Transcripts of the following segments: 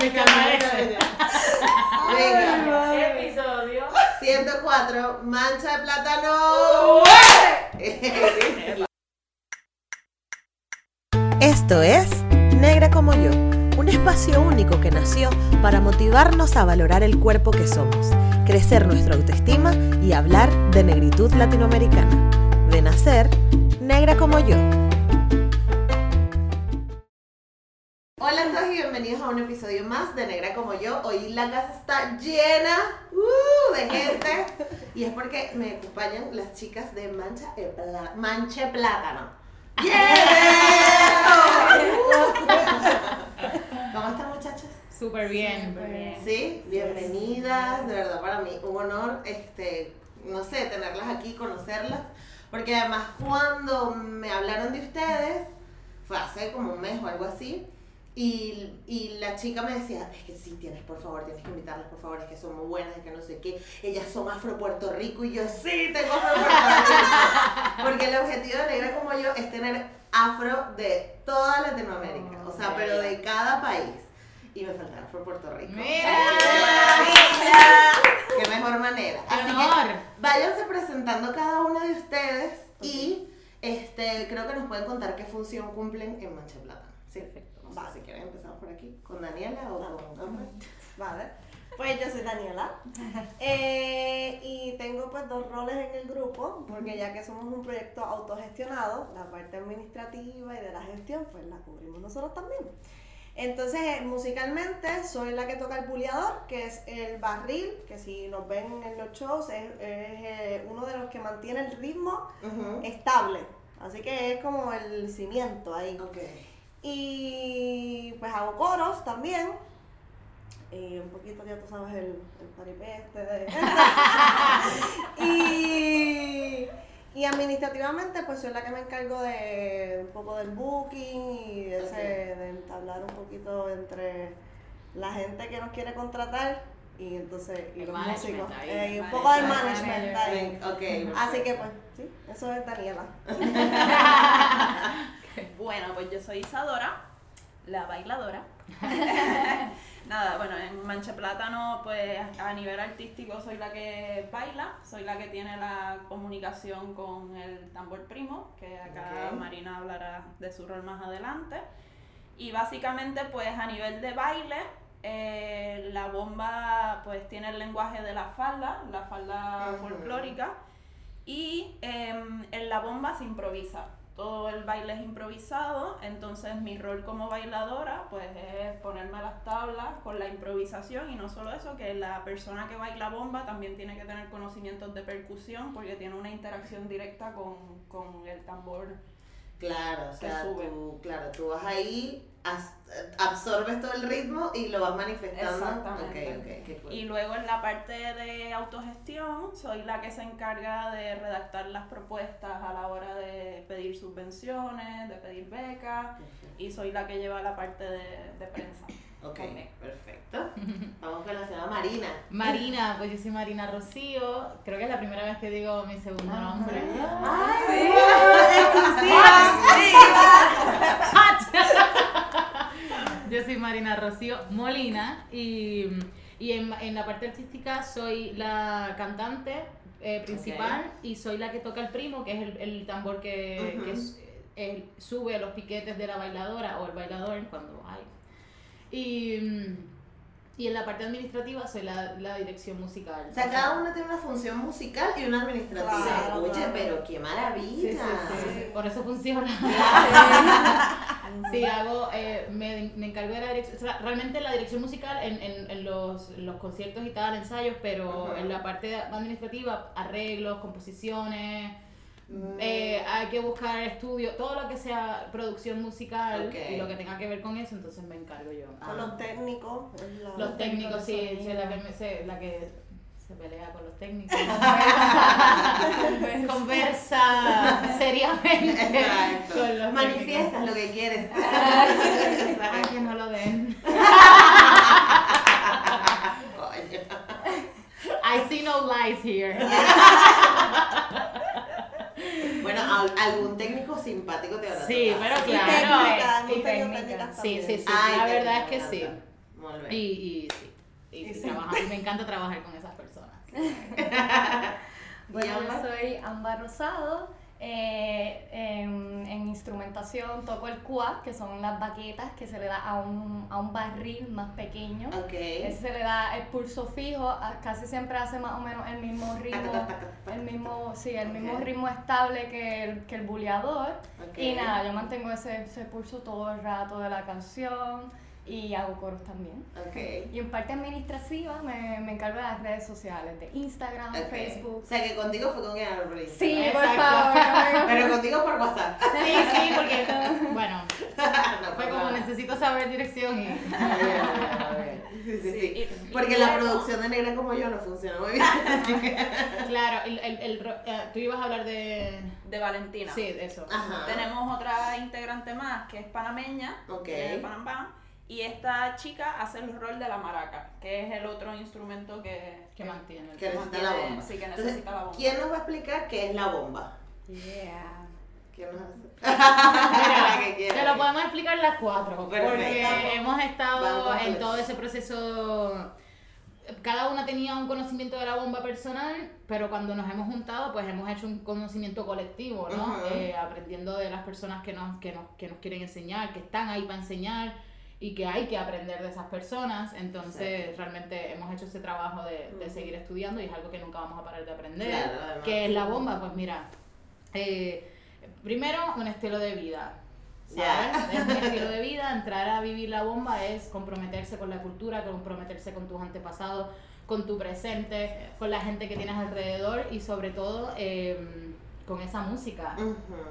Me. Venga, Episodio. 104, mancha de plátano. Esto es Negra como yo, un espacio único que nació para motivarnos a valorar el cuerpo que somos, crecer nuestra autoestima y hablar de negritud latinoamericana. De nacer, negra como yo. Un episodio más de Negra como yo. Hoy la casa está llena uh, de gente y es porque me acompañan las chicas de Mancha, Pla- Manche Plátano. ¡Yeah! ¿Cómo están muchachas? Súper bien. Súper bien. Sí, bienvenidas, de verdad para mí un honor, este, no sé, tenerlas aquí, conocerlas, porque además cuando me hablaron de ustedes, fue hace como un mes o algo así, y, y la chica me decía, es que sí, tienes, por favor, tienes que invitarlas, por favor, es que son muy buenas, es que no sé qué, ellas son afro Puerto Rico, y yo, sí, tengo afro Puerto Rico, porque el objetivo de Negra como yo es tener afro de toda Latinoamérica, o sea, pero de cada país. Y me falta afro Puerto Rico. Mira. Qué mejor manera. ¡Qué Así que honor! váyanse presentando cada una de ustedes y este creo que nos pueden contar qué función cumplen en Mancha Plata. Sí, perfecto. No sé si quieren empezar por aquí, con Daniela o con Amber. Vale. Pues yo soy Daniela Eh, y tengo pues dos roles en el grupo porque ya que somos un proyecto autogestionado, la parte administrativa y de la gestión pues la cubrimos nosotros también. Entonces eh, musicalmente soy la que toca el buleador, que es el barril, que si nos ven en los shows es, es, eh, uno de los que mantiene el ritmo estable. Así que es como el cimiento ahí. Ok. Y pues hago coros también. Y un poquito, ya tú sabes, el, el paripé este de... y, y administrativamente, pues soy la que me encargo de un poco del booking y de, ese- de entablar un poquito entre la gente que nos quiere contratar y entonces y El los músicos. Eh, y un poco del management. ahí. Así que pues, sí, eso es Daniela. Bueno, pues yo soy Isadora, la bailadora. Nada, bueno, en Mancha Plátano, pues a nivel artístico soy la que baila, soy la que tiene la comunicación con el tambor primo, que acá. Marina hablará de su rol más adelante. Y básicamente, pues a nivel de baile, eh, la bomba pues tiene el lenguaje de la falda, la falda folclórica, y em, en la bomba se improvisa. Todo el baile es improvisado, entonces mi rol como bailadora pues es ponerme a las tablas con la improvisación y no solo eso, que la persona que baila bomba también tiene que tener conocimientos de percusión porque tiene una interacción directa con, con el tambor. Claro, o sea, tú, claro, tú vas ahí, as- absorbes todo el ritmo y lo vas manifestando. Exactamente. Ok, ok, qué cool. Y luego en la parte de autogestión soy la que se encarga de redactar las propuestas a la hora de pedir subvenciones, de pedir becas y soy la que lleva la parte de, de prensa. Ok, perfecto. Vamos con la señora Marina. Marina, pues yo soy Marina Rocío. Creo que es la primera vez que digo mi segundo nombre. ¡Ay! Yo soy Marina Rocío Molina y, y en, en la parte artística soy la cantante eh, principal y soy la que toca el primo, que es el, el tambor que, Ujú. que es- eh, sube los piquetes de la bailadora o el bailador cuando hay. Y, mm, y en la parte administrativa soy la, la dirección musical. O sea, cada uno tiene una función musical y una administrativa. Claro, Oye, claro. pero qué maravilla. Sí, sí, sí, Por eso funciona. Sí, hago, eh, me, me encargo de la dirección, o sea, realmente la dirección musical en, en, en los, los conciertos y tal, ensayos, pero en la parte administrativa, arreglos, composiciones. Eh, hay que buscar estudio, todo lo que sea producción musical y lo que tenga que ver con eso, entonces me encargo yo. Ah. Con los técnicos. es la- Los técnicos, sí, soy la que, me, sé- la que se pelea con los técnicos. Conversa seriamente Exacto. con los Manifiestas técnicos. lo que quieres. Ay, que no lo den. I see no lies here. Algún técnico simpático te habrá Sí, tocado. pero Y claro. técnica, y técnica. técnicas Sí, sí, sí. Ay, la verdad es que sí. Y, y sí, y, Y sí. trabajar- y me encanta trabajar con esas personas. Bueno, ¿Y yo soy Ámbar Rosado. Eh, en, en instrumentación toco el cuá, que son las baquetas que se le da a un, a un barril más pequeño. Ok. Ese se le da el pulso fijo, casi siempre hace más o menos el mismo ritmo, el mismo, sí, el mismo Ok. ritmo estable que el, que el buleador. Ok. Y nada, yo mantengo ese, ese pulso todo el rato de la canción y hago coros también. Ok. Y en parte administrativa me, me encargo de las redes sociales, de Instagram, Ok. Facebook. O sea que contigo fue con Airbnb. Sí, por Exacto. favor. no me- Pero contigo por WhatsApp. Sí, sí, porque, bueno, No fue como nada. necesito saber dirección y... Sí, sí, sí. y- y Porque la luego- producción de negra como yo no funciona muy bien. así que- Claro, el, el, el ro- eh, tú ibas a hablar de... de Valentina. Sí, de eso. Ajá. Tenemos otra integrante más que es panameña, Ok. que es de Panamá, y esta chica hace el rol de la maraca, que es el otro instrumento que, Que mantiene. Que necesita mantiene- la bomba. sí, que Entonces, necesita la bomba. ¿quién nos va a explicar qué es la bomba? Yeah. ¿Quién nos hace? La que quiera. Te lo podemos explicar las cuatro, Perfecto. porque hemos estado en todo ese proceso. Cada una tenía un conocimiento de la bomba personal, pero cuando nos hemos juntado, pues hemos hecho un conocimiento colectivo, ¿no? Ujú. Eh, aprendiendo de las personas que nos, que, nos, que nos quieren enseñar, que están ahí para enseñar y que hay que aprender de esas personas. Entonces, Exacto. realmente hemos hecho ese trabajo de, de seguir estudiando y es algo que nunca vamos a parar de aprender. Claro. ¿Qué es la bomba? Pues mira, eh, primero un estilo de vida. ¿sabes? Es un estilo de vida, entrar a vivir la bomba es comprometerse con la cultura, comprometerse con tus antepasados, con tu presente, con la gente que tienes alrededor y sobre todo eh, con esa música,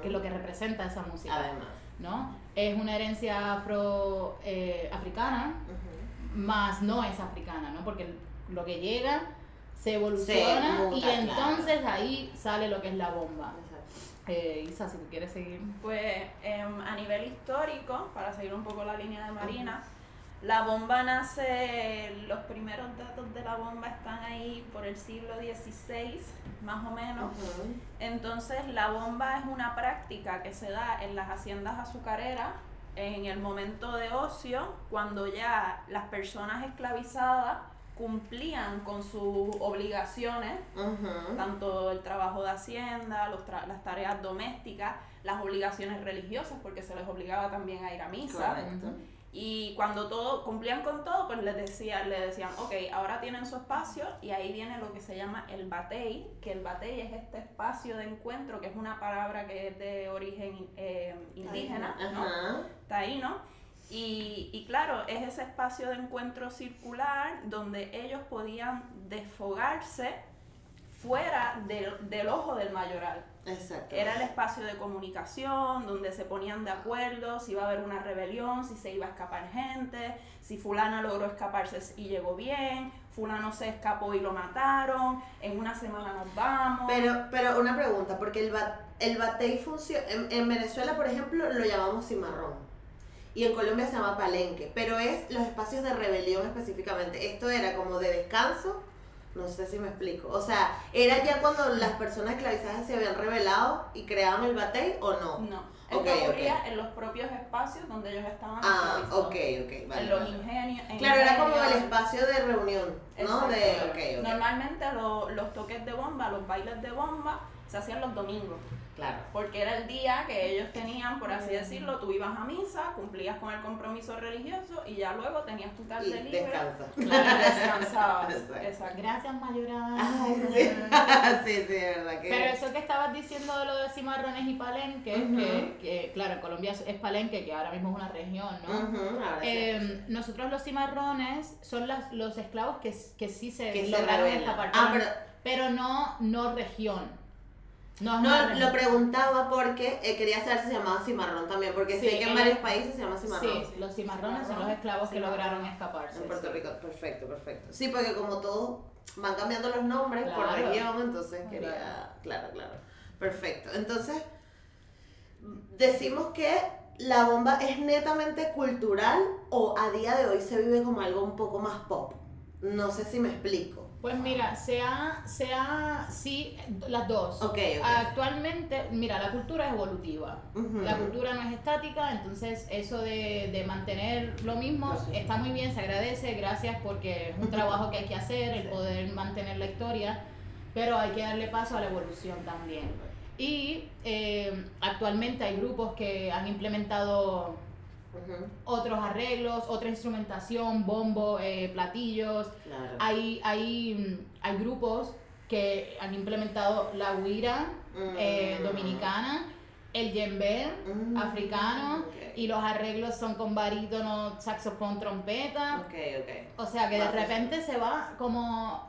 que es lo que representa esa música, Además. ¿No? Es una herencia afro eh, africana, Ujú. más no es africana, ¿no? Porque lo que llega se evoluciona muta, y claro. entonces ahí sale lo que es la bomba. Eh, Isa, si tú quieres seguir. Pues em, a nivel histórico, para seguir un poco la línea de Marina, la bomba nace, los primeros datos de la bomba están ahí por el siglo XVI, más o menos. Entonces la bomba es una práctica que se da en las haciendas azucareras en el momento de ocio, cuando ya las personas esclavizadas cumplían con sus obligaciones tanto el trabajo de hacienda, los tra- las tareas domésticas, las obligaciones religiosas, porque se les obligaba también a ir a misa. Correcto. Y cuando todo cumplían con todo, pues les decía, le decían, ok, ahora tienen su espacio y ahí viene lo que se llama el batey, que el batey es este espacio de encuentro, que es una palabra que es de origen eh, indígena, ¿no? Ajá. taíno. Y, y claro, es ese espacio de encuentro circular donde ellos podían desfogarse fuera del, del ojo del mayoral. Exacto. Era el espacio de comunicación donde se ponían de acuerdo si iba a haber una rebelión, si se iba a escapar gente, si fulana logró escaparse y llegó bien, fulano se escapó y lo mataron, en una semana nos vamos. Pero, pero una pregunta, porque el, ba- el batey funciona. En, en Venezuela, por ejemplo, lo llamamos cimarrón. Y en Colombia se llama palenque. Pero es los espacios de rebelión específicamente. Esto era como de descanso. No sé si me explico. O sea, ¿era ya cuando las personas esclavizadas se habían rebelado y creaban el batey o no? no, esto ok. ocurría en los propios espacios donde ellos estaban Ah, ok, ok. Vale, en los ingenios. en Claro, era como el espacio de reunión, ¿no? De. Normalmente lo- los toques de bomba, los bailes de bomba, se hacían los domingos. Claro. Porque era el día que ellos tenían, por así decirlo, tú ibas a misa, cumplías con el compromiso religioso y ya luego tenías tu Y tarde libre. descansa. Y descansabas. Exacto. Exacto. Gracias, Mayura. Ay, sí. sí, sí, de verdad que. Pero eso que estabas diciendo de lo de cimarrones y palenques, Ujú. que, que, claro, en Colombia es palenque, que ahora mismo es una región, ¿no? Sí. Eh, nosotros los cimarrones son las, los esclavos que, que sí se que se lograron rebelan. escapar, Ah, pero, pero pero no, no región. No, lo preguntaba porque eh, quería saber si se llamaba cimarrón también, porque Sí, sé que en en- varios países se llama cimarrón. Sí, los cimarrones son los esclavos que lograron escaparse. En Puerto sí. Rico, perfecto, perfecto. Sí, porque como todos van cambiando los nombres por Claro. región, entonces quería. Claro, claro. Perfecto. Entonces, decimos que la bomba es netamente cultural o a día de hoy se vive como algo un poco más pop. No sé si me explico. Pues mira, sea, sea, sí, las dos. Ok, ok. Actualmente, mira, la cultura es evolutiva. La cultura no es estática, entonces eso de, de mantener lo mismo está muy bien, se agradece, gracias porque es un trabajo que hay que hacer, el poder mantener la historia, pero hay que darle paso a la evolución también. Y eh, actualmente hay grupos que han implementado Otros arreglos, otra instrumentación, bombo, eh, platillos. Claro. Hay, hay, mm, hay grupos que han implementado la guira eh, Mm. dominicana, el djembe Mm. africano Ok. y los arreglos son con barítono, saxofón, trompeta. Ok, ok. O sea que de repente se va como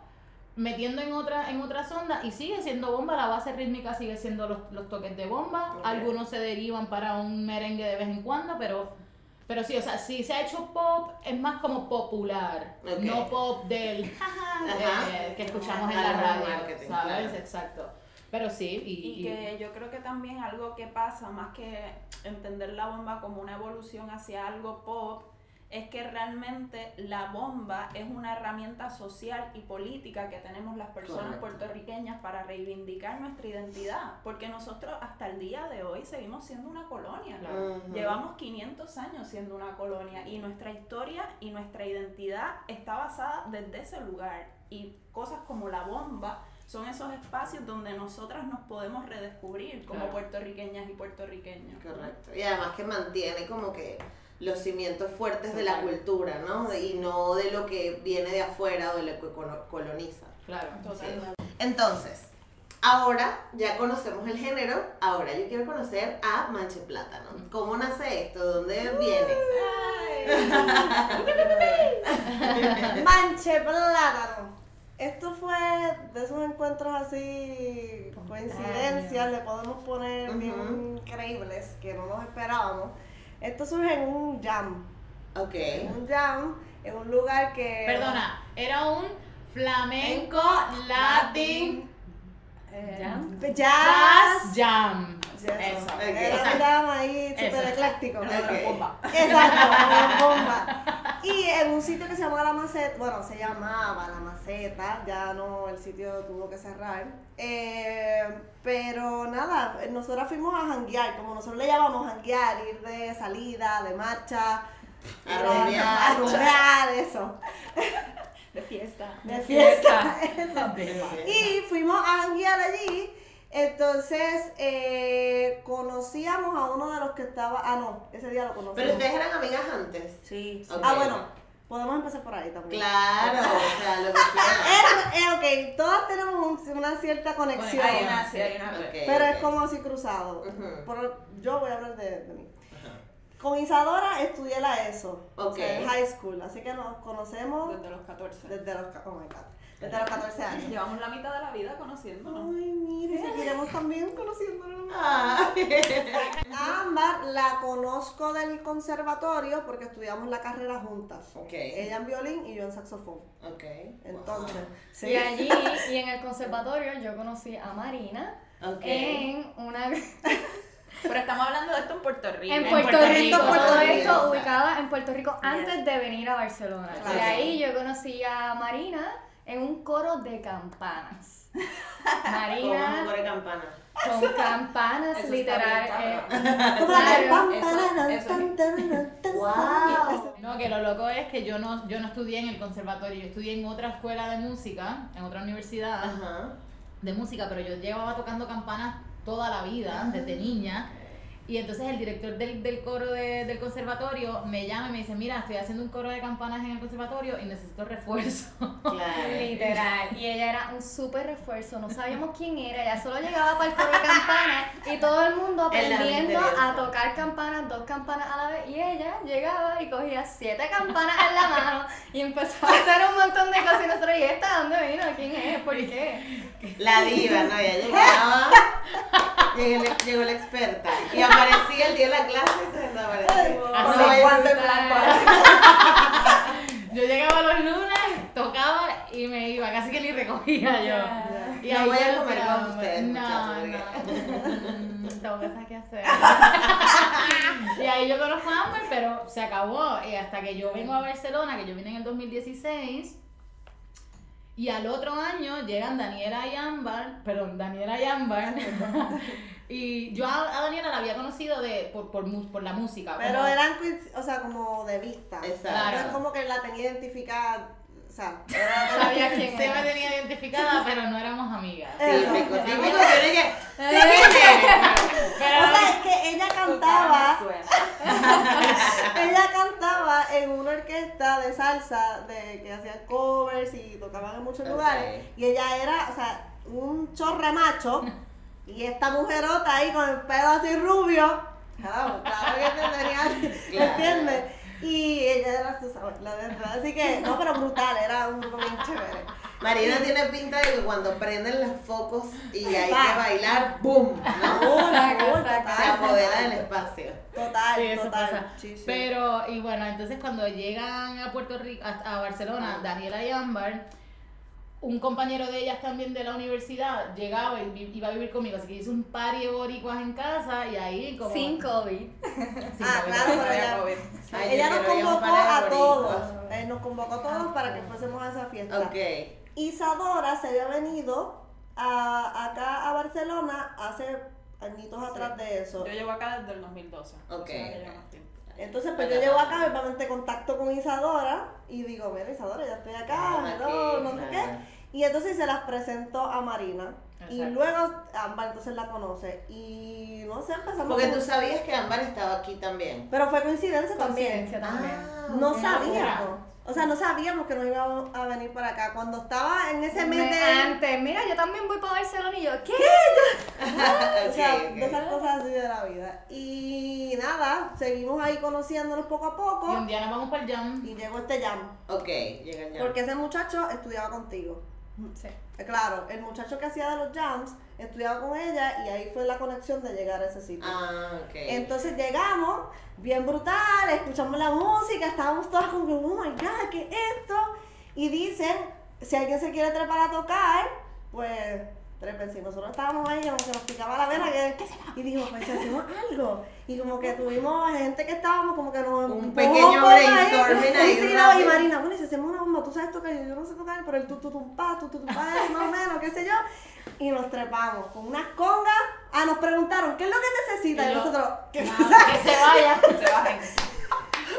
metiendo en otra en otras ondas y sigue siendo bomba, la base rítmica sigue siendo los, los toques de bomba, algunos se derivan para un merengue de vez en cuando, pero pero sí, o sea, si se ha hecho pop, es más como popular, no pop del eh, que escuchamos en la radio, ¿sabes? claro. Exacto. Pero sí, y, Y y- que yo creo que también algo que pasa, más que entender la bomba como una evolución hacia algo pop, es que realmente la bomba es una herramienta social y política que tenemos las personas Correcto. puertorriqueñas para reivindicar nuestra identidad, porque nosotros hasta el día de hoy seguimos siendo una colonia. Claro. Llevamos 500 años siendo una colonia y nuestra historia y nuestra identidad está basada desde ese lugar. Y cosas como la bomba son esos espacios donde nosotras nos podemos redescubrir como Claro. puertorriqueñas y puertorriqueños. Correcto. Y además que mantiene como que los cimientos fuertes de la cultura, ¿no? Y no de lo que viene de afuera o de lo que colo- coloniza. claro, Totalmente. Entonces, ahora ya conocemos el género, ahora yo quiero conocer a Manche Plátano. ¿Cómo nace esto? ¿De dónde viene? Manche plátano. Esto fue de esos encuentros así, coincidencias, le podemos poner bien increíbles que no nos esperábamos. Esto surge en un jam. Ok. En un jam, en un lugar que. Perdona, era un flamenco latin Eh, ¿Jam? Jazz. jazz jam. Eso. Era ahí súper ecléctico. Ok. bomba. Exacto, bomba. Y en un sitio que se llama La Maceta, bueno, se llamaba La Maceta, ya no, el sitio tuvo que cerrar. Eh, pero nada, nosotros fuimos a janguear, como nosotros le llamamos janguear, ir de salida, de marcha, a rumbear, eso, De fiesta. de fiesta. Y fuimos a janguear allí. Entonces eh, conocíamos a uno de los que estaba. Ah, no, ese día lo conocimos. Pero ustedes eran amigas antes. Sí. Ah, bueno, podemos empezar por ahí también. Claro, o sea, lo que. Eh, ok, todas tenemos un- una cierta conexión. Hay una, sí, hay una pero es como así cruzado. Por- yo voy a hablar de, de mí. Con Isadora estudié la ESO, o Ok. sea, en high school, así que nos conocemos Desde los 14. desde los, oh my God, desde los 14 años. Llevamos la mitad de la vida conociéndonos. Ay, mire, seguiremos también conociéndonos. Ah. A Ámbar la conozco del conservatorio porque estudiamos la carrera juntas. Ok. Ella en violín y yo en saxofón. Ok. Entonces, sí. Y allí, y en el conservatorio, yo conocí a Marina Ok. en una... Pero estamos hablando de esto en Puerto Rico. En En Puerto, Rico, Rico, todo Puerto esto Rico. ubicada en Puerto Rico antes de venir a Barcelona. Claro. Y ahí yo conocí a Marina en un coro de campanas. Marina un de campana. con campanas, Eso literal. eh, claro, eso- Wow. No, que lo loco es que yo no, yo no estudié en el conservatorio, yo estudié en otra escuela de música, en otra universidad Ajá. de música, pero yo llevaba tocando campanas toda la vida, desde niña. Y entonces el director del, del coro de- del conservatorio me llama y me dice, mira, estoy haciendo un coro de campanas en el conservatorio y necesito refuerzo. Claro. Literal. Y ella era un súper refuerzo. No sabíamos quién era. Ella solo llegaba para el coro de campanas y todo el mundo aprendiendo a tocar campanas, dos campanas a la vez. Y ella llegaba y cogía siete campanas en la mano y empezó a hacer un montón de cosas. Y nosotros, ¿y esta dónde vino? ¿Quién es? ¿Por qué? La diva, ¿no? Ya llegaba. Llegó, la- experta. Y aparecía el día de la clase y se desapareció. Guantes Yo llegaba los lunes, tocaba y me iba, casi que ni recogía yo. Y No ahí voy a comer con ustedes, no, no, tengo cosas que hacer. y ahí yo conozco a Amber, pero se acabó. Y hasta que yo vengo a Barcelona, que yo vine en el 2016, Y al otro año llegan Daniela y Ámbar, perdón, Daniela y Ámbar. y yo a, a Daniela la había conocido de, por, por, por la música. Pero como- eran, o sea, como de vista. Exacto. No es como que la tenía identificada, o sea, Sabía quién Se me era. tenía identificada, pero no éramos amigas. Típico, típico, tiene que. Pero, O sea, es que ella cantaba, ella cantaba en una orquesta de salsa de que hacían covers y tocaban en muchos lugares. Y ella era, o sea, un chorre macho. Y esta mujerota ahí con el pelo así rubio. Claro, claro que entendería, Claro. Y ella era, tú sabes, la verdad. Así que, no, pero brutal, era un grupo bien chévere. Marina tiene pinta de que cuando prenden los focos y hay que bailar, ¡boom! ¿no? Full, exacto. Se apodera del espacio. Total, Sí, eso total. pasa. Sí, sí. Pero, y bueno, entonces cuando llegan a Puerto Rico, a, a Barcelona, Daniela y Ámbar, un compañero de ellas también de la universidad llegaba y iba a vivir conmigo, así que hice un party de boricuas en casa y ahí como... Sin COVID. Sin Ah, COVID. claro, pero Había ella, COVID. Ay, ella nos convocó par a boricuas. todos. Eh, nos convocó a todos para que fuésemos a esa fiesta. Ok. Isadora se había venido a, acá a Barcelona hace añitos atrás de eso. Yo llevo acá desde el 2012. Ok. O sea. Entonces, pues yo llevo acá, obviamente contacto con Isadora y digo, mira Isadora, ya estoy acá, Ah, no sé qué. Y entonces se las presentó a Marina. Y Exacto. luego Ámbar entonces la conoce. Y no sé, empezamos Porque tú sabías que Ámbar estaba aquí también. Pero fue coincidencia también. Coincidencia también. Ah, No sabíamos. O sea, no sabíamos que nos íbamos a venir para acá. Cuando estaba en ese mes Me- de... Antes, mira, yo también voy para Barcelona y yo, ¿qué? O sea, Ok, ok. de esas cosas así de la vida. Y nada, seguimos ahí conociéndonos poco a Y poco. un día nos vamos para el jam. Y llegó este jam. Ok, llegan ya. Porque ese muchacho estudiaba contigo. Sí. Eh, Claro, el muchacho que hacía de los jams estudiaba con ella y ahí fue la conexión de llegar a ese sitio. Ah, ok. Entonces llegamos, bien brutal, escuchamos la música, estábamos todas como que, oh my god, ¿qué es esto? Y dicen, si alguien se quiere trepar a tocar, pues trepen. Si nosotros estábamos ahí, como que nos picaba la vena, que, y dijimos, pues hacemos algo. Y como que tuvimos gente que estábamos como que nos Un pequeño brainstorming ahí Sí, sí, no, y. Marina, bueno, y si hacemos una bomba, tú sabes tocar, yo no sé tocar, pero el tu tu tum pa, tu tu tum pa, es más o menos, qué sé yo. Y nos trepamos con unas congas. Ah, nos preguntaron, ¿qué es lo que necesitas? Y, Y nosotros, ¿qué Nada, que se vaya. Se bajen.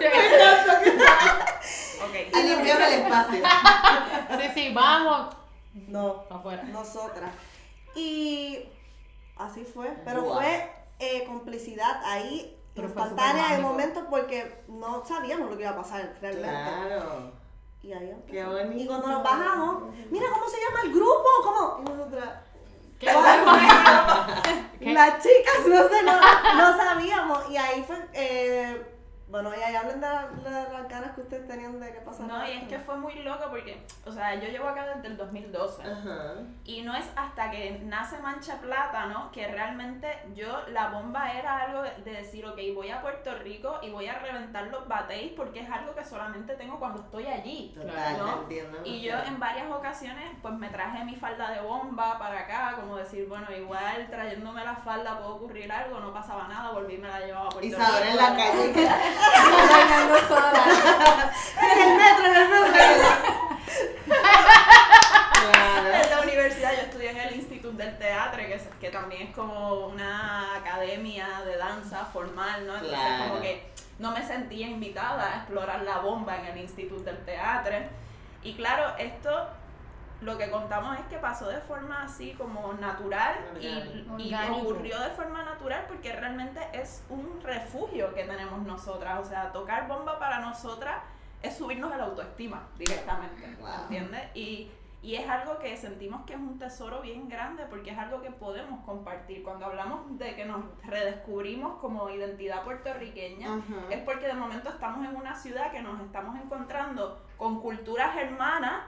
Ok. Y limpiaron el espacio. Sí, sí, vamos. No, afuera. nosotras. Y así fue, pero fue eh, complicidad ahí Pero instantánea en el momento porque no sabíamos lo que iba a pasar realmente. Claro. Y ahí. Qué bonito. Y cuando nos bajamos, mira cómo se llama el grupo, ¿cómo? Y nosotras, ¿Qué las chicas no sé, no, no sabíamos. Y ahí fue, eh, bueno, y ahí hablen de, la- de las ganas que ustedes tenían de que pasara. No, y es que fue muy loco porque, o sea, yo llevo acá desde el 2012. Ajá. Y no es hasta que nace Mancha Plátano que realmente yo, la bomba era algo de, de decir, ok, voy a Puerto Rico y voy a reventar los batéis porque es algo que solamente tengo cuando estoy allí. Total, ¿no? entiendo. Y yo en varias ocasiones pues me traje mi falda de bomba para acá, como decir, bueno, igual trayéndome la falda puede ocurrir algo, no pasaba nada, volví y me la llevaba a Puerto Rico. en la calle. que- Bailando sola. En el metro, en el metro. Claro. En la universidad yo estudié en el Instituto del Teatro, que, es- que también es como una academia de danza formal, ¿no? Entonces Claro. como que no me sentía invitada a explorar la bomba en el Instituto del Teatro. Y claro, esto lo que contamos es que pasó de forma así como natural y, y ocurrió de forma natural porque realmente es un refugio que tenemos nosotras. O sea, tocar bomba para nosotras es subirnos el autoestima directamente, Wow. ¿entiendes? Y, y es algo que sentimos que es un tesoro bien grande porque es algo que podemos compartir. Cuando hablamos de que nos redescubrimos como identidad puertorriqueña, es porque de momento estamos en una ciudad que nos estamos encontrando con culturas hermanas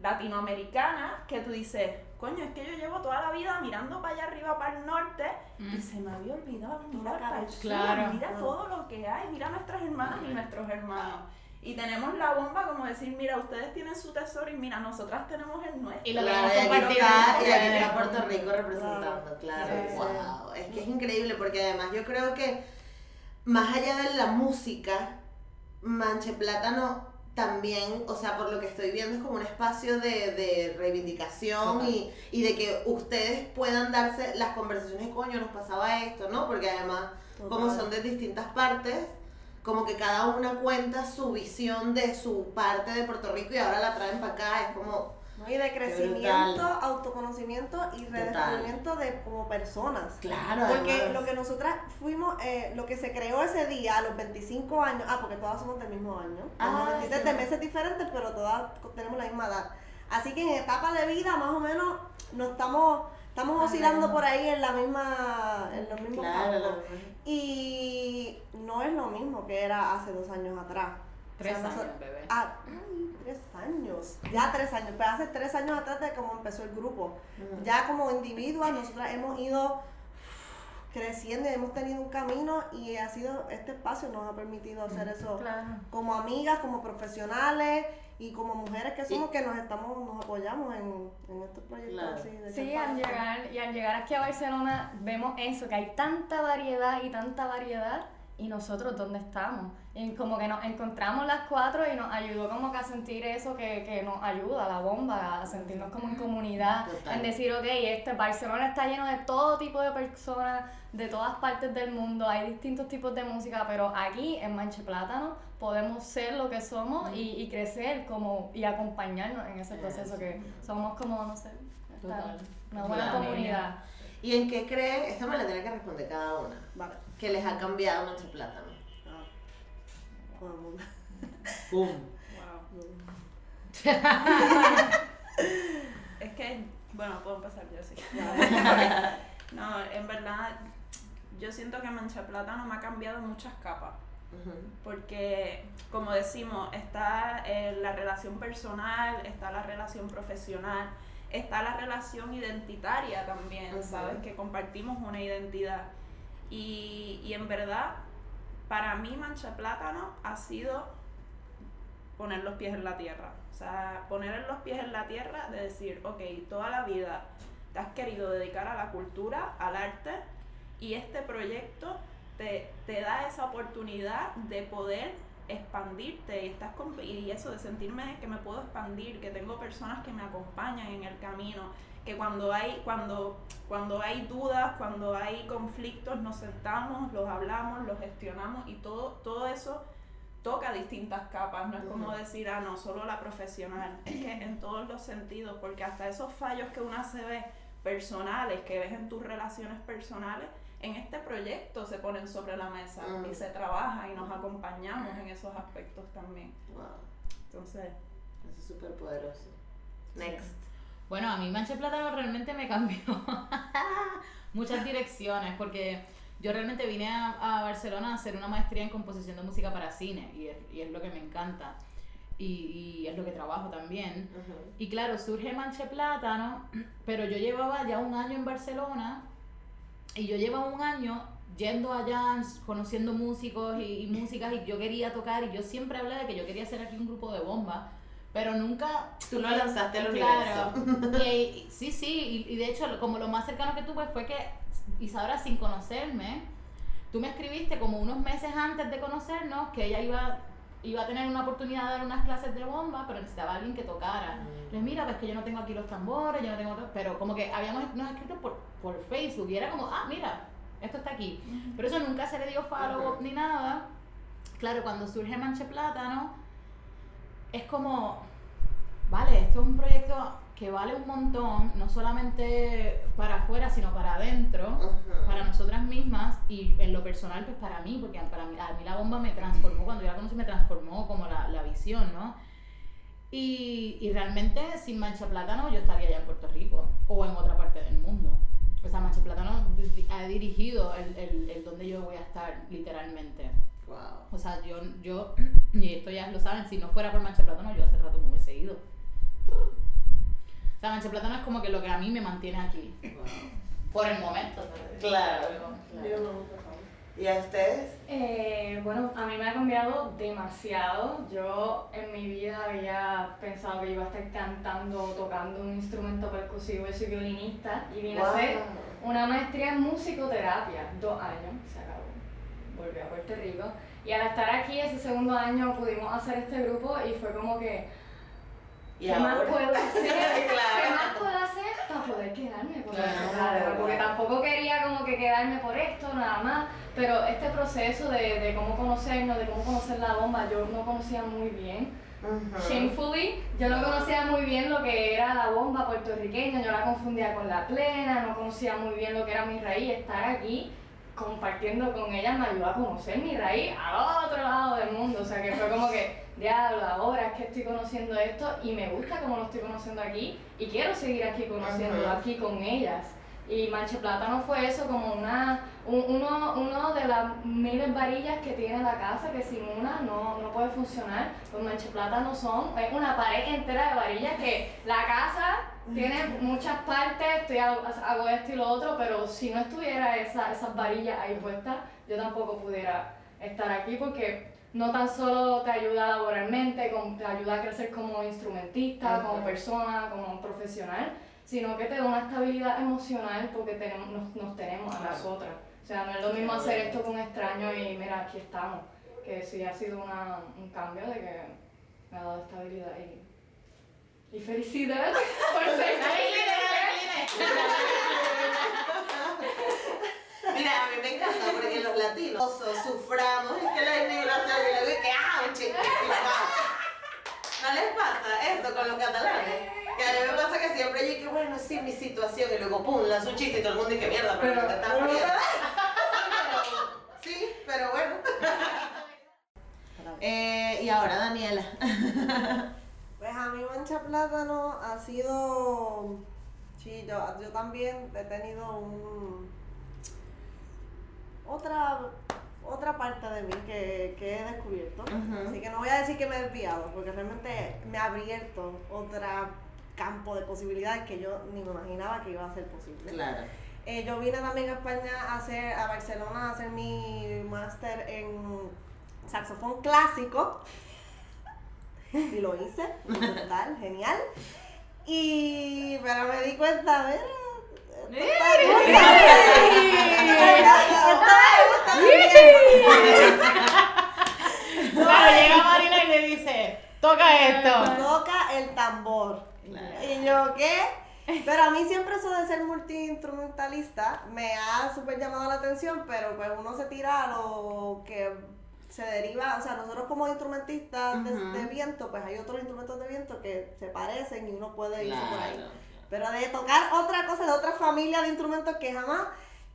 latinoamericanas que tú dices, coño, es que yo llevo toda la vida mirando para allá arriba, para el norte, y Mm. se me había olvidado mirar para el sur, Claro. mira todo lo que hay, mira nuestras hermanas y nuestros hermanos. Y tenemos la bomba como decir, mira, ustedes tienen su tesoro y mira, nosotras tenemos el nuestro. Y lo Claro, queremos y aquí compartir. está, y aquí está Puerto Rico representando, claro. Sí, sí. wow. Es que es increíble porque además yo creo que más allá de la música, Manche Plátano también, o sea, por lo que estoy viendo es como un espacio de, de reivindicación y, y de que ustedes puedan darse las conversaciones, coño, nos pasaba esto, ¿no? Porque además, como son de distintas partes, como que cada una cuenta su visión de su parte de Puerto Rico y ahora la traen para acá, es como, ¿no? Y de crecimiento, autoconocimiento y redescubrimiento de como personas. claro, Porque además. lo que nosotras fuimos, eh, lo que se creó ese día a los 25 años, ah, porque todas somos del mismo año, Ah, 23 de sí. meses diferentes, pero todas tenemos la misma edad. Así que en etapa de vida, más o menos, nos estamos, estamos oscilando por ahí en la misma, en los mismos Claro, campos. Y no es lo mismo que era hace dos años atrás. O sea, Tres años, bebé. Ah, ay, tres años. Ya tres años. Pero hace tres años atrás de cómo empezó el grupo. Ya como individuos, nosotras hemos ido creciendo y hemos tenido un camino y ha sido, este espacio nos ha permitido hacer eso Claro. como amigas, como profesionales y como mujeres que somos que nos estamos, nos apoyamos en, en estos proyectos Claro. así de Sí, al llegar, y al llegar aquí a Barcelona vemos eso, que hay tanta variedad y tanta variedad y nosotros dónde estamos. Y como que nos encontramos las cuatro y nos ayudó como que a sentir eso que, que nos ayuda, la bomba, a sentirnos como en comunidad, Total. en decir, ok, este Barcelona está lleno de todo tipo de personas, de todas partes del mundo, hay distintos tipos de música, pero aquí en Manche Plátano podemos ser lo que somos y, y crecer como y acompañarnos en ese proceso que somos como, no sé, esta- una buena comunidad. ¿Y en qué creen? Esta me la tiene que responder cada una. Vale. Que les ha cambiado Mancha Plátano. El mundo. Boom. Es que, bueno, puedo empezar yo sí. no, en verdad, yo siento que Mancha Plátano me ha cambiado muchas capas. Porque, como decimos, está eh, la relación personal, está la relación profesional, está la relación identitaria también, Ujú. ¿sabes? Que compartimos una identidad. Y, y en verdad, para mí Mancha Plátano ha sido poner los pies en la tierra. O sea, poner los pies en la tierra de decir, ok, toda la vida te has querido dedicar a la cultura, al arte, y este proyecto te, te da esa oportunidad de poder expandirte y, estás y eso de sentirme que me puedo expandir, que tengo personas que me acompañan en el camino, que cuando hay, cuando, cuando hay dudas, cuando hay conflictos, nos sentamos, los hablamos, los gestionamos y todo, todo eso toca distintas capas, no es como decir, ah, no, solo la profesional, es que en todos los sentidos, porque hasta esos fallos que una se ve personales, que ves en tus relaciones personales, en este proyecto se ponen sobre la mesa Mm. y se trabaja y nos acompañamos en esos aspectos también. Wow. Entonces, Eso es súper poderoso. Next. Bueno, a mí Mancha Plátano realmente me cambió muchas direcciones porque yo realmente vine a, a Barcelona a hacer una maestría en composición de música para cine y es, y es lo que me encanta y, y es lo que trabajo también. Y claro, surge Manche Plátano, pero yo llevaba ya un año en Barcelona y yo llevaba un año yendo allá, conociendo músicos y, y músicas y yo quería tocar y yo siempre hablé de que yo quería hacer aquí un grupo de bomba, pero nunca... Tú lo lanzaste al Claro. universo. Y, y- sí, sí, y, y de hecho como lo más cercano que tuve fue que Isadora sin conocerme, tú me escribiste como unos meses antes de conocernos que ella iba, iba a tener una oportunidad de dar unas clases de bomba, pero necesitaba alguien que tocara. Mm. Le dije, mira, pues que yo no tengo aquí los tambores, yo no tengo... to-", Pero como que habíamos nos escrito por, por Facebook y era como, ah, mira, esto está aquí. Pero eso nunca se le dio follow Ujú. ni nada. Claro, cuando surge Manche Plátano, es como, vale, esto es un proyecto que vale un montón, no solamente para afuera, sino para adentro, para nosotras mismas y en lo personal, pues para mí, porque para mí, a mí la bomba me transformó, cuando yo la conocí me transformó como la, la visión, ¿no? Y, y realmente sin Mancha Plátano yo estaría allá en Puerto Rico o en otra parte del mundo. O sea, Mancha Plátano ha dirigido el, el, el donde yo voy a estar, literalmente. Wow. O sea, yo, yo, y esto ya lo saben, si no fuera por Mancha Plátano, yo hace rato me hubiese ido. O sea, Mancha Plátano es como que lo que a mí me mantiene aquí. Wow. Por el momento. Claro, Yo claro. no, ¿Y a ustedes? Eh, bueno, a mí me ha cambiado demasiado. Yo en mi vida había pensado que iba a estar cantando o tocando un instrumento percusivo. Yo soy violinista y vine a hacer una maestría en musicoterapia. Dos años, se acabó. Volví a Puerto Rico. Y al estar aquí ese segundo año pudimos hacer este grupo y fue como que, Y ¿qué más ahora. puedo hacer? ¿Qué Claro. más puedo hacer para poder quedarme con Claro, Plátano? Porque claro. tampoco quería como que quedarme por esto nada más, pero este proceso de, de cómo conocernos, de cómo conocer la bomba, yo no conocía muy bien. Ujú. Shamefully, yo no conocía muy bien lo que era la bomba puertorriqueña, yo la confundía con la plena, no conocía muy bien lo que era mi raíz. Estar aquí compartiendo con ella me ayudó a conocer mi raíz al otro lado del mundo. O sea que fue como que, diablo, ahora es que estoy conociendo esto y me gusta como lo estoy conociendo aquí y quiero seguir aquí conociéndolo aquí con ellas. Y Manche Plátano fue eso como una, un- uno, uno de las miles varillas que tiene la casa, que sin una no, no puede funcionar. Pues Manche Plátano son, es una pared entera de varillas que la casa tiene muchas partes, estoy, hago, esto y lo otro, pero si no estuviera esa, esas varillas ahí puestas, yo tampoco pudiera estar aquí porque no tan solo te ayuda laboralmente, como- te ayuda a crecer como instrumentista, como Ujú. persona, como profesional, sino que te da una estabilidad emocional porque tenemos, nos, nos tenemos a nosotras. O sea, no es lo mismo hacer esto con extraños y mira, aquí estamos. Que sí ha sido una, un cambio de que me ha dado estabilidad y, y felicidad por ser Mira, a mí me encanta porque los latinos suframos, es que la inmigración y luego que, ah, un chiquito, ¿No les pasa esto con los catalanes? Que a mí me pasa que siempre yo que bueno, sí, mi situación, y luego pum, lanzo un chiste y todo el mundo dice, mierda, pero, Pero- ¿qué te estás pero- riendo?". Sí, pero bueno. Eh, y ahora, Daniela. Pues a mí Mancha Plátano ha sido... Sí, yo, yo también he tenido un... Otra, otra parte de mí que, que he descubierto. Así que no voy a decir que me he desviado, porque realmente me ha abierto otro campo de posibilidades que yo ni me imaginaba que iba a ser posible. Claro. Eh, yo vine también a España a hacer, a Barcelona a hacer mi máster en saxofón clásico. Y lo hice, brutal, genial. Y pero me di cuenta, esto está bien. Claro, llega Marina y le dice, toca esto. Toca el tambor. Claro. Y yo, ¿qué? Pero a mí siempre eso de ser multiinstrumentalista me ha súper llamado la atención, pero pues uno se tira a lo que se deriva, o sea, nosotros como instrumentistas de- Ujú. de, viento, pues hay otros instrumentos de viento que se parecen y uno puede irse por ahí. Claro. Pero de tocar otra cosa, de otra familia de instrumentos que jamás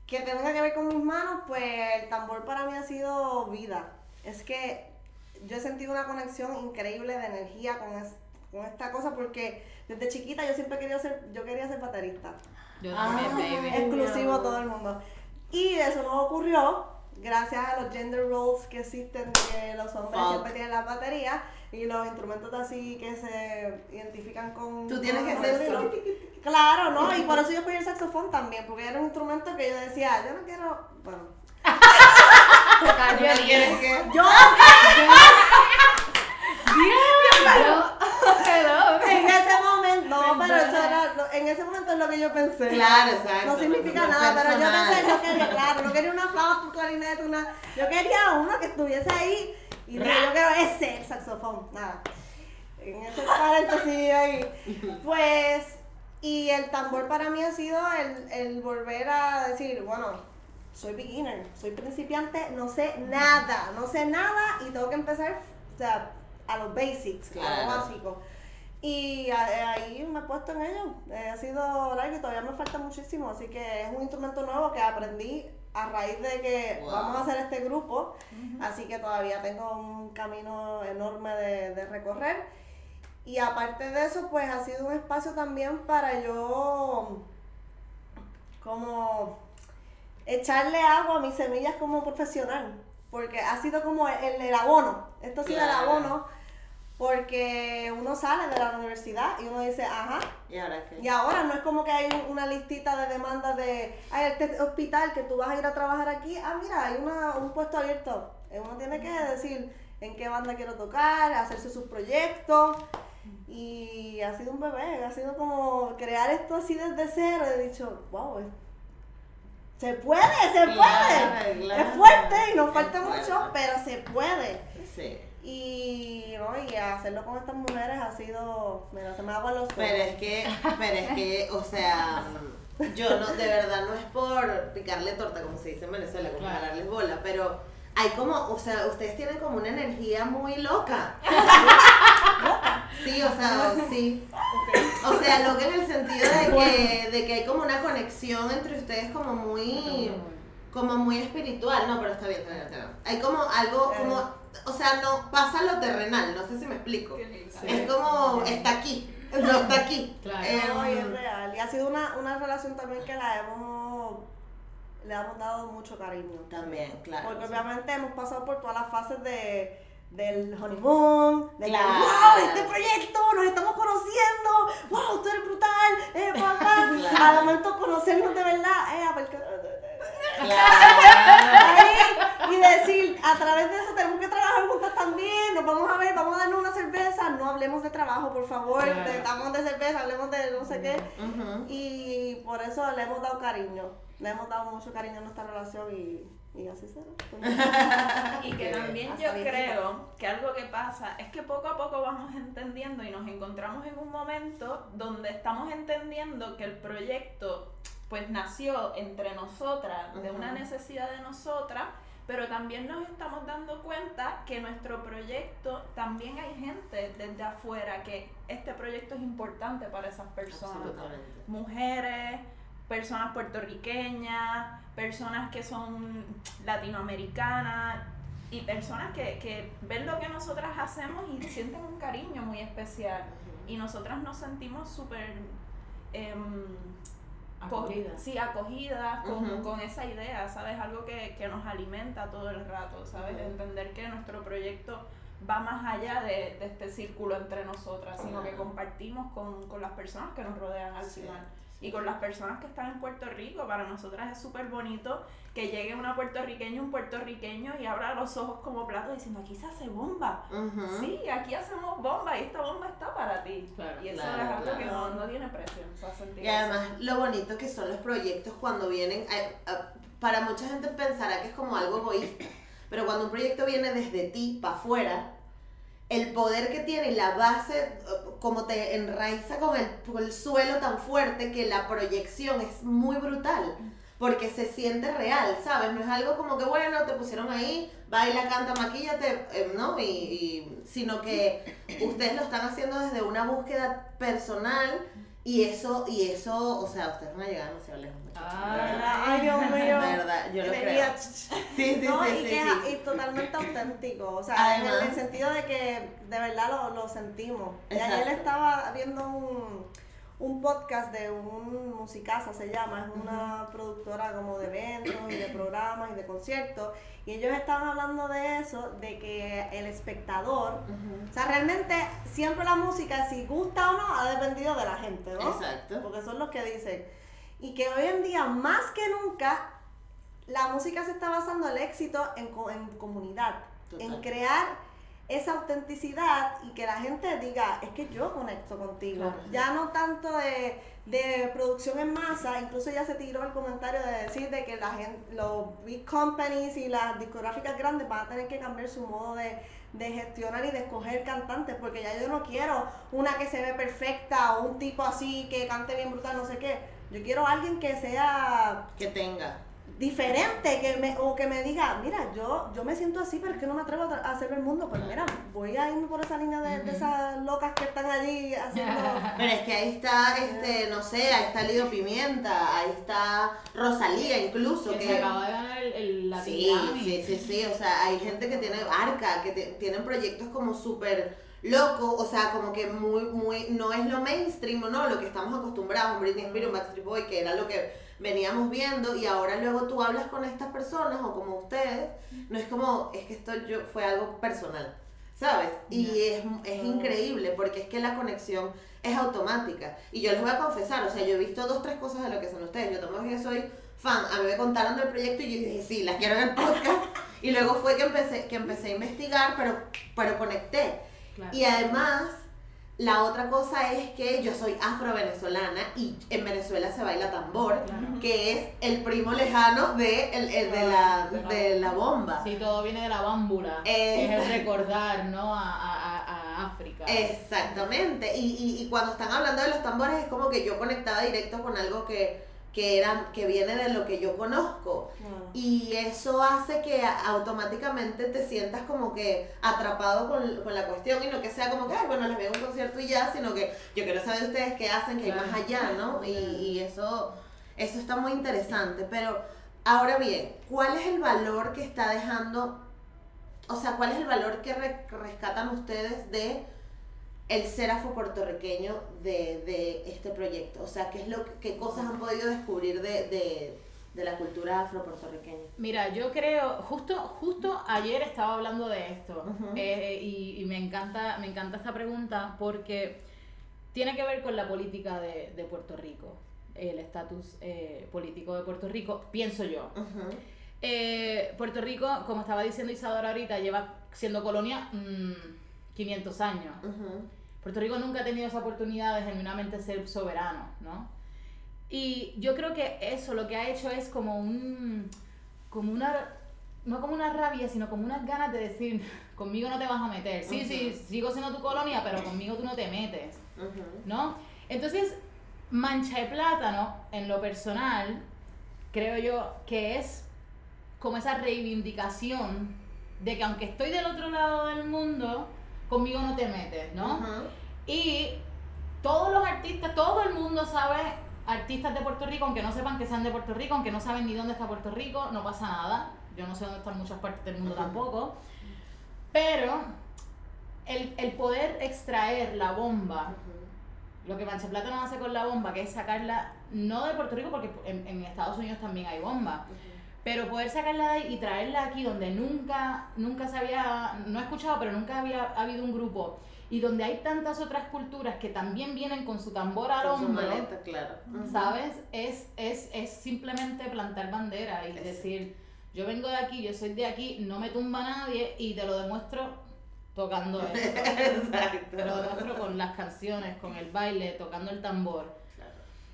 que tenga que ver con mis manos, pues el tambor para mí ha sido vida. Es que yo he sentido una conexión increíble de energía con, es- con esta cosa porque desde chiquita yo siempre quería ser, yo quería ser baterista. Yo Ah. también, baby. Exclusivo todo el mundo. Y eso no ocurrió gracias a los gender roles que existen de que los hombres Fuck. siempre tienen la batería y los instrumentos así que se identifican con... Tú tienes que ser. Claro, ¿no? Y por eso yo escogí el saxofón también, porque era un instrumento que yo decía, yo no quiero, bueno, tocar ¿No violín. quieres que? yo Hello. en ese momento, no, pero eso era, lo- en ese momento es lo que yo pensé. Claro, exacto. No significa no nada, pero yo pensé, yo quería, claro, no quería una flauta, un clarinete, una, yo quería uno que estuviese ahí y dije, yo quiero ese, el saxofón, nada. En ese paréntesis ahí, pues, y el tambor para mí ha sido el, el volver a decir, bueno, soy beginner, soy principiante, no sé nada, no sé nada y tengo que empezar, o sea, a los basics, a lo básico. Y ahí me he puesto en ello. Eh, ha sido largo y todavía me falta muchísimo. Así que es un instrumento nuevo que aprendí a raíz de que Wow. vamos a hacer este grupo. Así que todavía tengo un camino enorme de, de recorrer. Y aparte de eso, pues ha sido un espacio también para yo como echarle agua a mis semillas como profesional. Porque ha sido como el, el abono. Esto ha sido el abono. Porque uno sale de la universidad y uno dice, ajá, ¿Y ahora qué? y ahora no es como que hay una listita de demandas de, ay, este hospital que tú vas a ir a trabajar aquí, ah, mira, hay una, un puesto abierto. Eh, Uno tiene que decir en qué banda quiero tocar, hacerse sus proyectos. Y ha sido un bebé, ha sido como crear esto así desde cero. He dicho, wow, se puede, se puede. Claro. Es fuerte y nos falta mucho, pero se puede. Sí. Y, ¿no? y hacerlo con estas mujeres ha sido, mira, se me agua los Pero es que, pero es que, o sea, yo no, de verdad no es por picarle torta, como se dice en Venezuela, como Claro. darles bola, pero hay como, o sea, ustedes tienen como una energía muy loca. Sí, o sea, sí. O sea, loca en el sentido de que, de que hay como una conexión entre ustedes como muy, como muy espiritual. No, pero está bien, está bien, está bien. Hay como algo, como, o sea, no pasa lo terrenal, no sé si me explico. Es como, está aquí, no está aquí. Claro. Eh, No, y es real. Y ha sido una, una relación también que la hemos, le hemos dado mucho cariño. También, claro. Porque sí. obviamente hemos pasado por todas las fases de del honeymoon, de que, Claro. wow, este proyecto, nos estamos conociendo, wow, tú eres brutal, eh, papá, Claro. al momento conocernos de verdad, eh, porque, Claro. ahí, y decir, a través de eso tenemos que trabajar juntas también, nos vamos a ver, vamos a darnos una cerveza, no hablemos de trabajo, por favor, Claro. estamos de cerveza, hablemos de no sé qué, y por eso le hemos dado cariño, le hemos dado mucho cariño a nuestra relación y, y así será. Y que también yo creo que algo que pasa es que poco a poco vamos entendiendo y nos encontramos en un momento donde estamos entendiendo que el proyecto pues nació entre nosotras, de una necesidad de nosotras, pero también nos estamos dando cuenta que nuestro proyecto también hay gente desde afuera que este proyecto es importante para esas personas Absolutamente. mujeres, personas puertorriqueñas, personas que son latinoamericanas y personas que, que ven lo que nosotras hacemos y sienten un cariño muy especial. Y nosotras nos sentimos súper... em, co- Acogida. Sí, acogidas con, esa idea, ¿sabes? Algo que, que nos alimenta todo el rato, ¿sabes? Entender que nuestro proyecto va más allá de, de este círculo entre nosotras, sino que compartimos con, con las personas que nos rodean al Sí, final. Y con las personas que están en Puerto Rico, para nosotras es súper bonito que llegue una puertorriqueña, un puertorriqueño y abra los ojos como plato diciendo, aquí se hace bomba. Sí, aquí hacemos bomba y esta bomba está para ti. Claro, y eso claro, es algo claro. que no, no tiene precio. Y además lo bonito que son los proyectos cuando vienen, eh, eh, para mucha gente pensará que es como algo egoísta, pero cuando un proyecto viene desde ti para afuera, el poder que tiene la base, como te enraiza con el, con el suelo tan fuerte que la proyección es muy brutal. Porque se siente real, ¿sabes? No es algo como que, bueno, te pusieron ahí, baila, canta, maquíllate, eh, ¿no? Y, y- sino que ustedes lo están haciendo desde una búsqueda personal y eso, y eso, o sea, ustedes van a llegar demasiado lejos. Ah. Ay, Dios mío. Verdad, yo lo creo. Sí, sí, no, sí, y, sí, que sí. es- y totalmente auténtico, o sea, en el, sentido de que de verdad lo, lo sentimos. Y ayer estaba viendo un, un podcast de un musicaza, se llama, es una productora como de eventos y de programas y de conciertos, y ellos estaban hablando de eso, de que el espectador, o sea, realmente siempre la música, si gusta o no, ha dependido de la gente, ¿no? Exacto. porque son los que dicen. Y que hoy en día, más que nunca, la música se está basando el éxito en, en comunidad, Total. en crear esa autenticidad y que la gente diga, es que yo conecto contigo. Claro. Ya no tanto de, de producción en masa, incluso ya se tiró el comentario de decir de que la gente, los big companies y las discográficas grandes van a tener que cambiar su modo de, de gestionar y de escoger cantantes, porque ya yo no quiero una que se ve perfecta o un tipo así que cante bien brutal, no sé qué. Yo quiero alguien que sea Que tenga. Diferente que me, o que me diga, mira, yo, yo me siento así, pero es que no me atrevo a, hacerlo el mundo. Pues mira, voy a irme por esa línea de, de esas locas que están allí haciendo. Pero es que ahí está, este, no sé, ahí está Lido Pimienta, ahí está Rosalía incluso, Que que... se acaba de ganar el, el Sí, sí, sí, sí, o sea, hay gente que tiene arca, que te- tienen proyectos como súper locos, o sea, como que muy, muy, no es lo mainstream, ¿no? Lo que estamos acostumbrados, un Britney Spears, un Backstreet Boy, que era lo que veníamos viendo, y ahora luego tú hablas con estas personas, o como ustedes, no es como, es que esto yo, fue algo personal, ¿sabes? Y es, es increíble, porque es que la conexión es automática, y yo les voy a confesar, o sea, yo he visto dos, tres cosas de lo que son ustedes, yo también soy fan, a mí me contaron del proyecto y yo dije, sí, las quiero en el podcast. Y luego fue que empecé, que empecé a investigar, pero, pero conecté. Claro. Y además, La otra cosa es que yo soy afro-venezolana y en Venezuela se baila tambor, Claro. que es el primo lejano de, el- el de, la, de la bomba. Sí, todo viene de la bámbula. Eh. Es el recordar, ¿no? A, a- a- a África. Exactamente. Y, y, y cuando están hablando de los tambores es como que yo conectaba directo con algo que, que, era, que viene de lo que yo conozco. Y eso hace que automáticamente te sientas como que atrapado con, con la cuestión y no que sea como que, ay, bueno, les veo un concierto y ya, sino que yo quiero saber ustedes qué hacen, que hay más allá, ¿no? Y, y eso, eso está muy interesante. Pero ahora bien, ¿cuál es el valor que está dejando, o sea, cuál es el valor que re- rescatan ustedes de el ser afro-puertorriqueño de, de este proyecto? O sea, ¿qué, es lo, qué cosas han podido descubrir de, de, de la cultura afro-puertorriqueña? Mira, yo creo, justo, justo ayer estaba hablando de esto eh, y, y me encanta, me encanta esta pregunta porque tiene que ver con la política de, de Puerto Rico, el estatus eh, político de Puerto Rico, pienso yo. Eh, Puerto Rico, como estaba diciendo Isadora ahorita, lleva siendo colonia mm, 500 años. Puerto Rico nunca ha tenido esa oportunidad de genuinamente ser soberano, ¿no? Y yo creo que eso lo que ha hecho es como un, como una, no como una rabia, sino como unas ganas de decir, conmigo no te vas a meter. Sí, sí, sigo siendo tu colonia, pero conmigo tú no te metes. ¿no? Entonces, Mancha de Plátano, en lo personal, creo yo que es como esa reivindicación de que aunque estoy del otro lado del mundo, conmigo no te metes, ¿no? Ujú. Y todos los artistas, todo el mundo sabe artistas de Puerto Rico, aunque no sepan que sean de Puerto Rico, aunque no saben ni dónde está Puerto Rico, no pasa nada. Yo no sé dónde están muchas partes del mundo tampoco. Pero el, el poder extraer la bomba, lo que Mancha Plátano hace con la bomba, que es sacarla, no de Puerto Rico, porque en, en Estados Unidos también hay bomba, pero poder sacarla de ahí y traerla aquí donde nunca, nunca se había, no he escuchado, pero nunca había habido un grupo y donde hay tantas otras culturas que también vienen con su tambor al hombro, maleta, claro. Ujú. ¿sabes? Es, es, es simplemente plantar bandera y Es- decir, yo vengo de aquí, yo soy de aquí, no me tumba nadie y te lo demuestro tocando esto. Exacto. Te lo demuestro con las canciones, con el baile, tocando el tambor. Claro.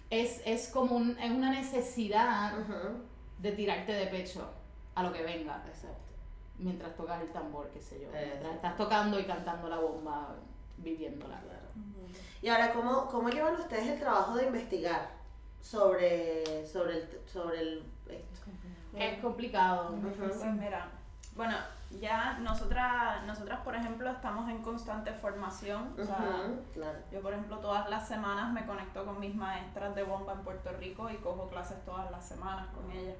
Es, es como un- es una necesidad Ujú. De tirarte de pecho a lo que venga Exacto. mientras tocas el tambor, qué sé yo. Mientras estás tocando y cantando la bomba, viviéndola. Claro. Y ahora, ¿cómo, ¿cómo llevan ustedes el trabajo de investigar sobre, sobre, el, sobre el, esto? Es complicado. Pues mira, bueno, ya nosotras, nosotras por ejemplo estamos en constante formación. O sea, Ujú, Claro. yo por ejemplo todas las semanas me conecto con mis maestras de bomba en Puerto Rico y cojo clases todas las semanas con ellas.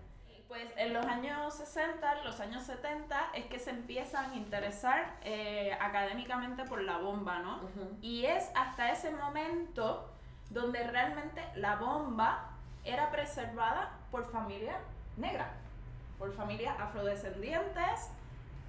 Pues en los años 60, en los años 70 es que se empiezan a interesar eh, académicamente por la bomba, ¿no? Y es hasta ese momento donde realmente la bomba era preservada por familias negras, por familias afrodescendientes,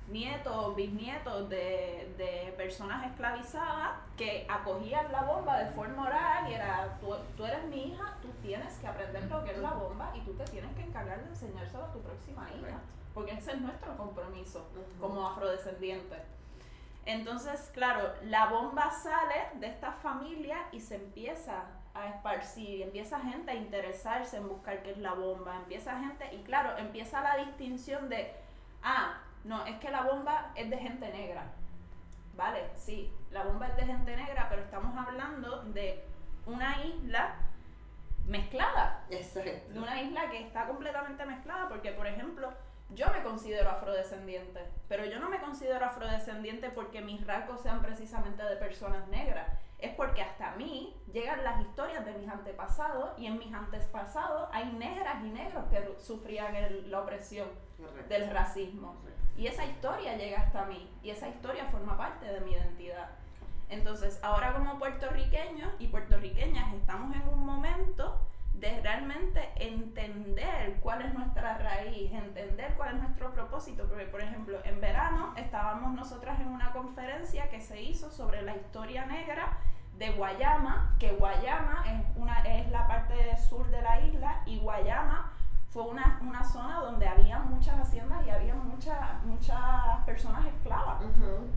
nietos, bisnietos de, de personas esclavizadas que acogían la bomba de forma oral y era, tú, tú eres mi hija, tú tienes que aprender lo que es la bomba y tú te tienes que encargar de enseñárselo a tu próxima hija, porque ese es nuestro compromiso como afrodescendientes. Entonces, claro, la bomba sale de esta familia y se empieza a esparcir, empieza gente a interesarse en buscar qué es la bomba, empieza gente, y claro, empieza la distinción de, ah, no, es que la bomba es de gente negra. Vale, sí, la bomba es de gente negra, pero estamos hablando de una isla mezclada Exacto. de una isla que está completamente mezclada, porque por ejemplo, yo me considero afrodescendiente, pero yo no me considero afrodescendiente porque mis rasgos sean precisamente de personas negras, es porque hasta mí llegan las historias de mis antepasados y en mis antepasados hay negras y negros que sufrían el- la opresión Correcto. del racismo. Correcto. Y esa historia llega hasta mí y esa historia forma parte de mi identidad. Entonces, ahora como puertorriqueños y puertorriqueñas estamos en un momento de realmente entender cuál es nuestra raíz, entender cuál es nuestro propósito. Porque, por ejemplo, en verano estábamos nosotras en una conferencia que se hizo sobre la historia negra de Guayama, que Guayama es, una, es la parte sur de la isla y Guayama fue una, una, zona donde había muchas haciendas y había muchas muchas personas esclavas,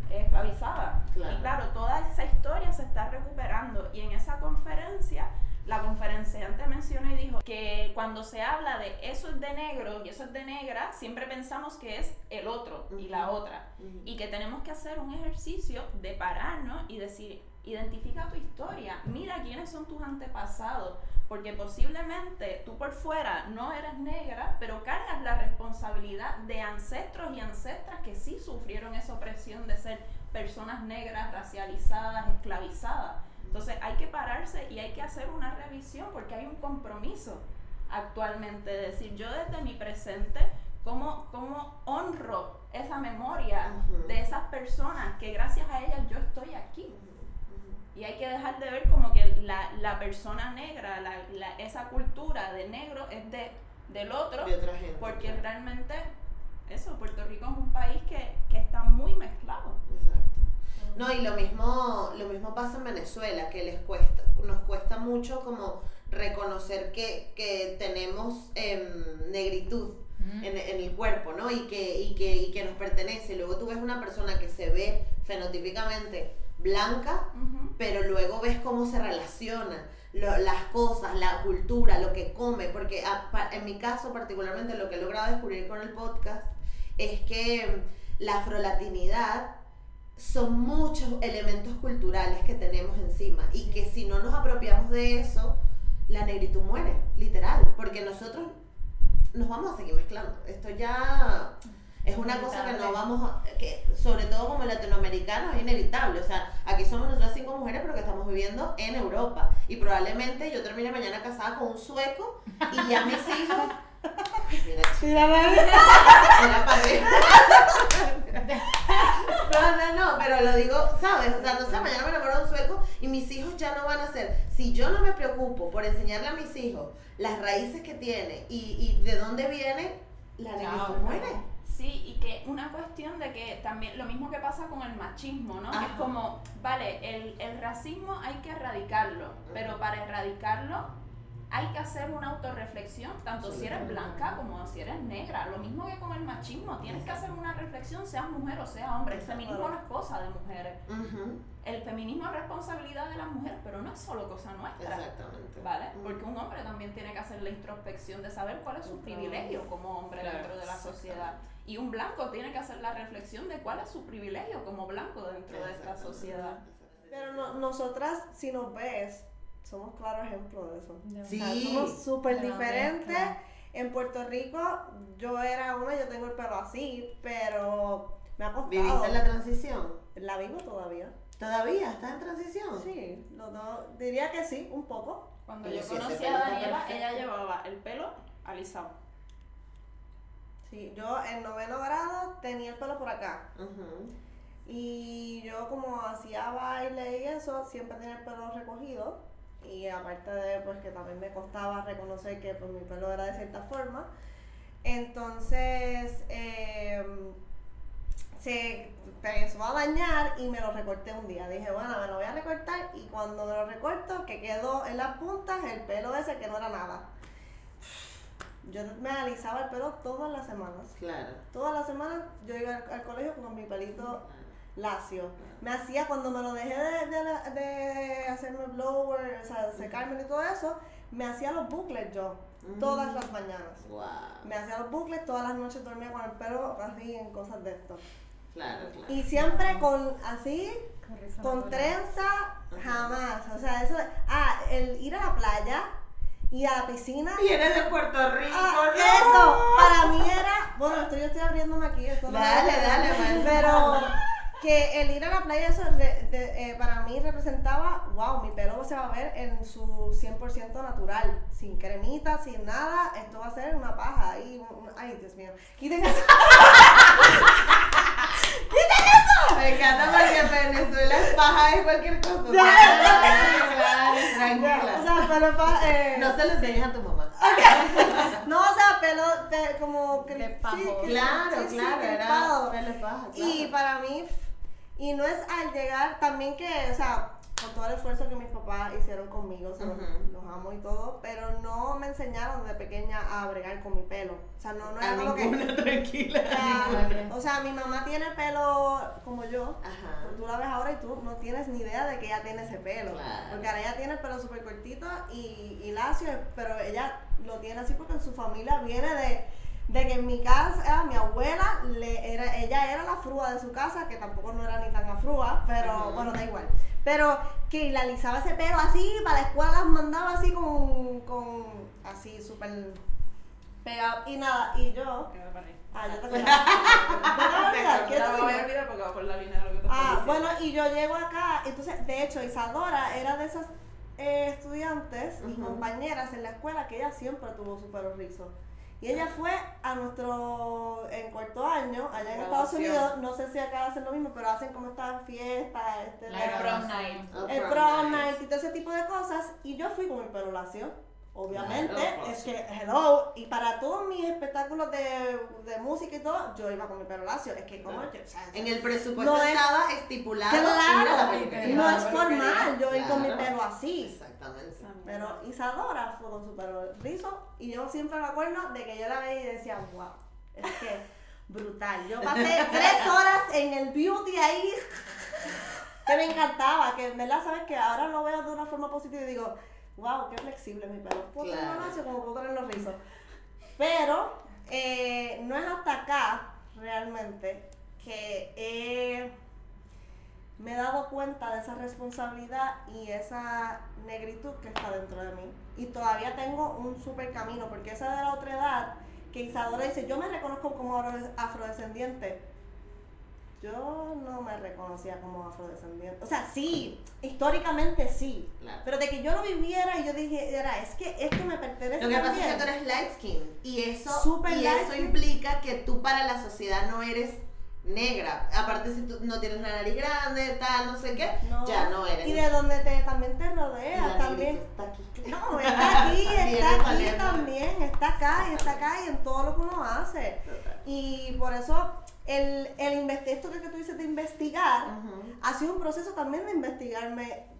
esclavizadas. Claro. Y claro, toda esa historia se está recuperando. Y en esa conferencia, la conferenciante mencionó y dijo que cuando se habla de eso es de negro y eso es de negra, siempre pensamos que es el otro y la otra. Y que tenemos que hacer un ejercicio de pararnos y decir, identifica tu historia, mira quiénes son tus antepasados porque posiblemente tú por fuera no eres negra, pero cargas la responsabilidad de ancestros y ancestras que sí sufrieron esa opresión de ser personas negras, racializadas, esclavizadas. Entonces hay que pararse y hay que hacer una revisión porque hay un compromiso actualmente de decir yo desde mi presente cómo, cómo honro esa memoria de esas personas que gracias a ellas yo estoy aquí. Y hay que dejar de ver como que la, la persona negra, la, la- esa cultura de negro es de, del otro, De otra gente. porque claro. realmente eso, Puerto Rico es un país que, que está muy mezclado. Exacto. No, y lo mismo, lo mismo pasa en Venezuela, que les cuesta, nos cuesta mucho como reconocer que, que tenemos em, negritud Mm. en, en el cuerpo, ¿no? Y que, y, que, y que nos pertenece. Luego tú ves una persona que se ve fenotípicamente blanca, pero luego ves cómo se relaciona lo- las cosas, la cultura, lo que come, porque a- pa- en mi caso particularmente lo que he logrado descubrir con el podcast es que la afrolatinidad son muchos elementos culturales que tenemos encima y que si no nos apropiamos de eso, la negritud muere, literal, porque nosotros nos vamos a seguir mezclando. Esto ya es una cosa que no vamos a, que sobre todo como latinoamericanos es inevitable. O sea, aquí somos nosotras cinco mujeres pero que estamos viviendo en Europa y probablemente yo termine mañana casada con un sueco y ya mis hijos... Mira, Mira. No, no, no, pero lo digo, ¿sabes? O sea, no sé, mañana me enamoro de un sueco y mis hijos ya no van a ser. Si yo no me preocupo por enseñarle a mis hijos las raíces que tiene y, y de dónde viene, la negritud muere. Sí, y que una cuestión de que también lo mismo que pasa con el machismo, ¿no? Ajá. es como, vale, el, el racismo hay que erradicarlo, pero para erradicarlo hay que hacer una autorreflexión, tanto si eres blanca como si eres negra. Lo mismo que con el machismo, tienes que hacer una reflexión, seas mujer o sea hombre. El feminismo no es cosa de mujeres. El feminismo es responsabilidad de las mujeres, pero no es solo cosa nuestra. Exactamente. ¿Vale? Porque un hombre también tiene que hacer la introspección de saber cuál es su privilegio como hombre Claro. dentro de la sociedad. Y un blanco tiene que hacer la reflexión de cuál es su privilegio como blanco dentro de esta sociedad. Pero no- nosotras, si nos ves, somos claro ejemplo de eso. Sí. O sea, somos súper diferentes. En Puerto Rico, yo era una, yo tengo el pelo así, pero me ha costado. ¿Viviste la transición? La vivo todavía. ¿Todavía? ¿Estás en transición? Sí, diría que sí, un poco. Cuando Pero yo conocí a Daniela, ella llevaba el pelo alisado. Sí, yo en noveno grado tenía el pelo por acá. Y yo como hacía baile y eso, siempre tenía el pelo recogido. Y aparte de pues que también me costaba reconocer que pues mi pelo era de cierta forma. Entonces em, se empezó a dañar y me lo recorté un día. Dije, bueno, me lo voy a recortar y cuando me lo recorto, que quedó en las puntas el pelo ese que no era nada. Yo me alisaba el pelo todas las semanas. Claro. Todas las semanas yo iba al, al colegio con mi pelito lacio. Me hacía, cuando me lo dejé de, de, de hacerme blower, o sea, secarme y todo eso, me hacía los bucles yo, todas las mañanas. Wow. Me hacía los bucles, todas las noches dormía con el pelo así en cosas de esto. Claro, claro. Y siempre con así, Con trenza, jamás. O sea, eso, ah, el ir a la playa y a la piscina. Y eres de Puerto Rico, Ah, ¿no? eso, para mí era, bueno, esto yo estoy abriéndome aquí, esto no Dale, es- dale, maestra. pero que el ir a la playa, eso de- eh, para mí representaba, wow, mi pelo se va a ver en su 100% natural, sin cremita, sin nada, esto va a ser una paja, un- ay, Dios mío, quiten eso. Me encanta porque en Venezuela es paja de cualquier cosa. Claro, O Tranquila. sea, pelo pa- eh, No se lo enseñes a tu mamá. no, o sea, pelo de, como De pajo. sí, cri- Claro, sí, sí, claro, era pelo paja. Y claro. para mí, y no es al llegar también que, o sea, con todo el esfuerzo que mis papás hicieron conmigo, o sea, los- amo y todo, pero no me enseñaron desde pequeña a bregar con mi pelo. O sea, no, no era como que... tranquila. o sea, mi mamá tiene pelo como yo, Ajá. tú la ves ahora y tú no tienes ni idea de que ella tiene ese pelo. Claro. Porque ahora ella tiene el pelo súper cortito y, y lacio, pero ella lo tiene así porque en su familia viene de, de que en mi casa, mi abuela, le era, ella era la frúa de su casa, que tampoco no era ni tan afrúa, pero bueno, da igual. Pero que la alisaba ese pelo así, para la escuela las mandaba así con, con así súper pegado. Y nada, y yo... Ah, yo te voy a olvidar, ¿qué No te me voy a digo? olvidar porque va por la línea de lo que te estoy Ah, bueno, y yo llego acá, entonces, de hecho, Isadora era de esas eh, estudiantes y compañeras en la escuela que ella siempre tuvo su pelo rizo. Y ella fue a nuestro, en cuarto año, allá en Estados. Unidos, no sé si acá hacen lo mismo, pero hacen como estas fiestas, este, La El prom night. El prom night y todo ese tipo de cosas, y yo fui con el pelo lacio. Obviamente, Claro, es que, hello, y para todos mis espectáculos de, de música y todo, yo iba con mi pelo lacio. Es que, como Claro. yo, o sea, En el presupuesto No es- estaba estipulado ir a la Claro, no es formal yo ir con mi pelo así. Exactamente. Pero Isadora fue con su pelo rizo y yo siempre me acuerdo de que yo la veía y decía, wow, es que brutal. Yo pasé tres horas en el beauty ahí que me encantaba, que en verdad sabes que ahora lo veo de una forma positiva y digo, wow, qué flexible mi pelo. Puedo Claro. lacio como puedo tenerlo rizo. Pero eh, no es hasta acá realmente que me he dado cuenta de esa responsabilidad y esa negritud que está dentro de mí. Y todavía tengo un super camino, porque esa de la otra edad, que Isadora dice, yo me reconozco como afro- afrodescendiente. Yo no me reconocía como afrodescendiente. O sea, sí, históricamente sí. Claro. Pero de que yo lo viviera y yo dije, era, es que esto me pertenece Lo que pasa es también". que tú eres light skin y eso, y eso skin. implica que tú para la sociedad no eres negra. Aparte si tú no tienes la nariz grande, tal, no sé qué, No. ya no eres. Y de donde te, también te Y rodea, la también. está aquí. No, está aquí, está aquí también, está acá y está acá y en todo lo que uno hace. Total. Y por eso el, el esto que tú dices de investigar Ujú. ha sido un proceso también de investigarme.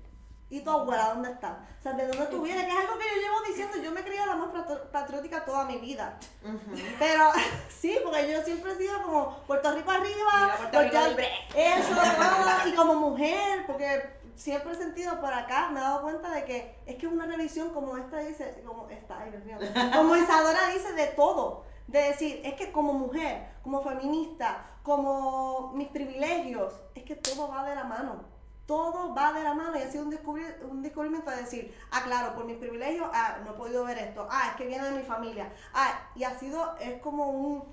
¿Y tu abuela dónde está? O sea, ¿de dónde tú vienes? Que es algo que yo llevo diciendo. Yo me he criado la más patriótica toda mi vida. Ujú. Pero sí, porque yo siempre he sido como Puerto Rico arriba, Puerto Rico libre. eso, todo, y como mujer, porque siempre he sentido por acá, me he dado cuenta de que es que es una revisión como esta dice, como esta, ay Dios mío, como Isadora dice de todo, de decir, es que como mujer, como feminista, como mis privilegios, es que todo va de la mano. Todo va de la mano y ha sido un, descubri- un descubrimiento de decir, ah, claro, por mis privilegios, ah, no he podido ver esto, ah, es que viene de mi familia, ah, y ha sido, es como un,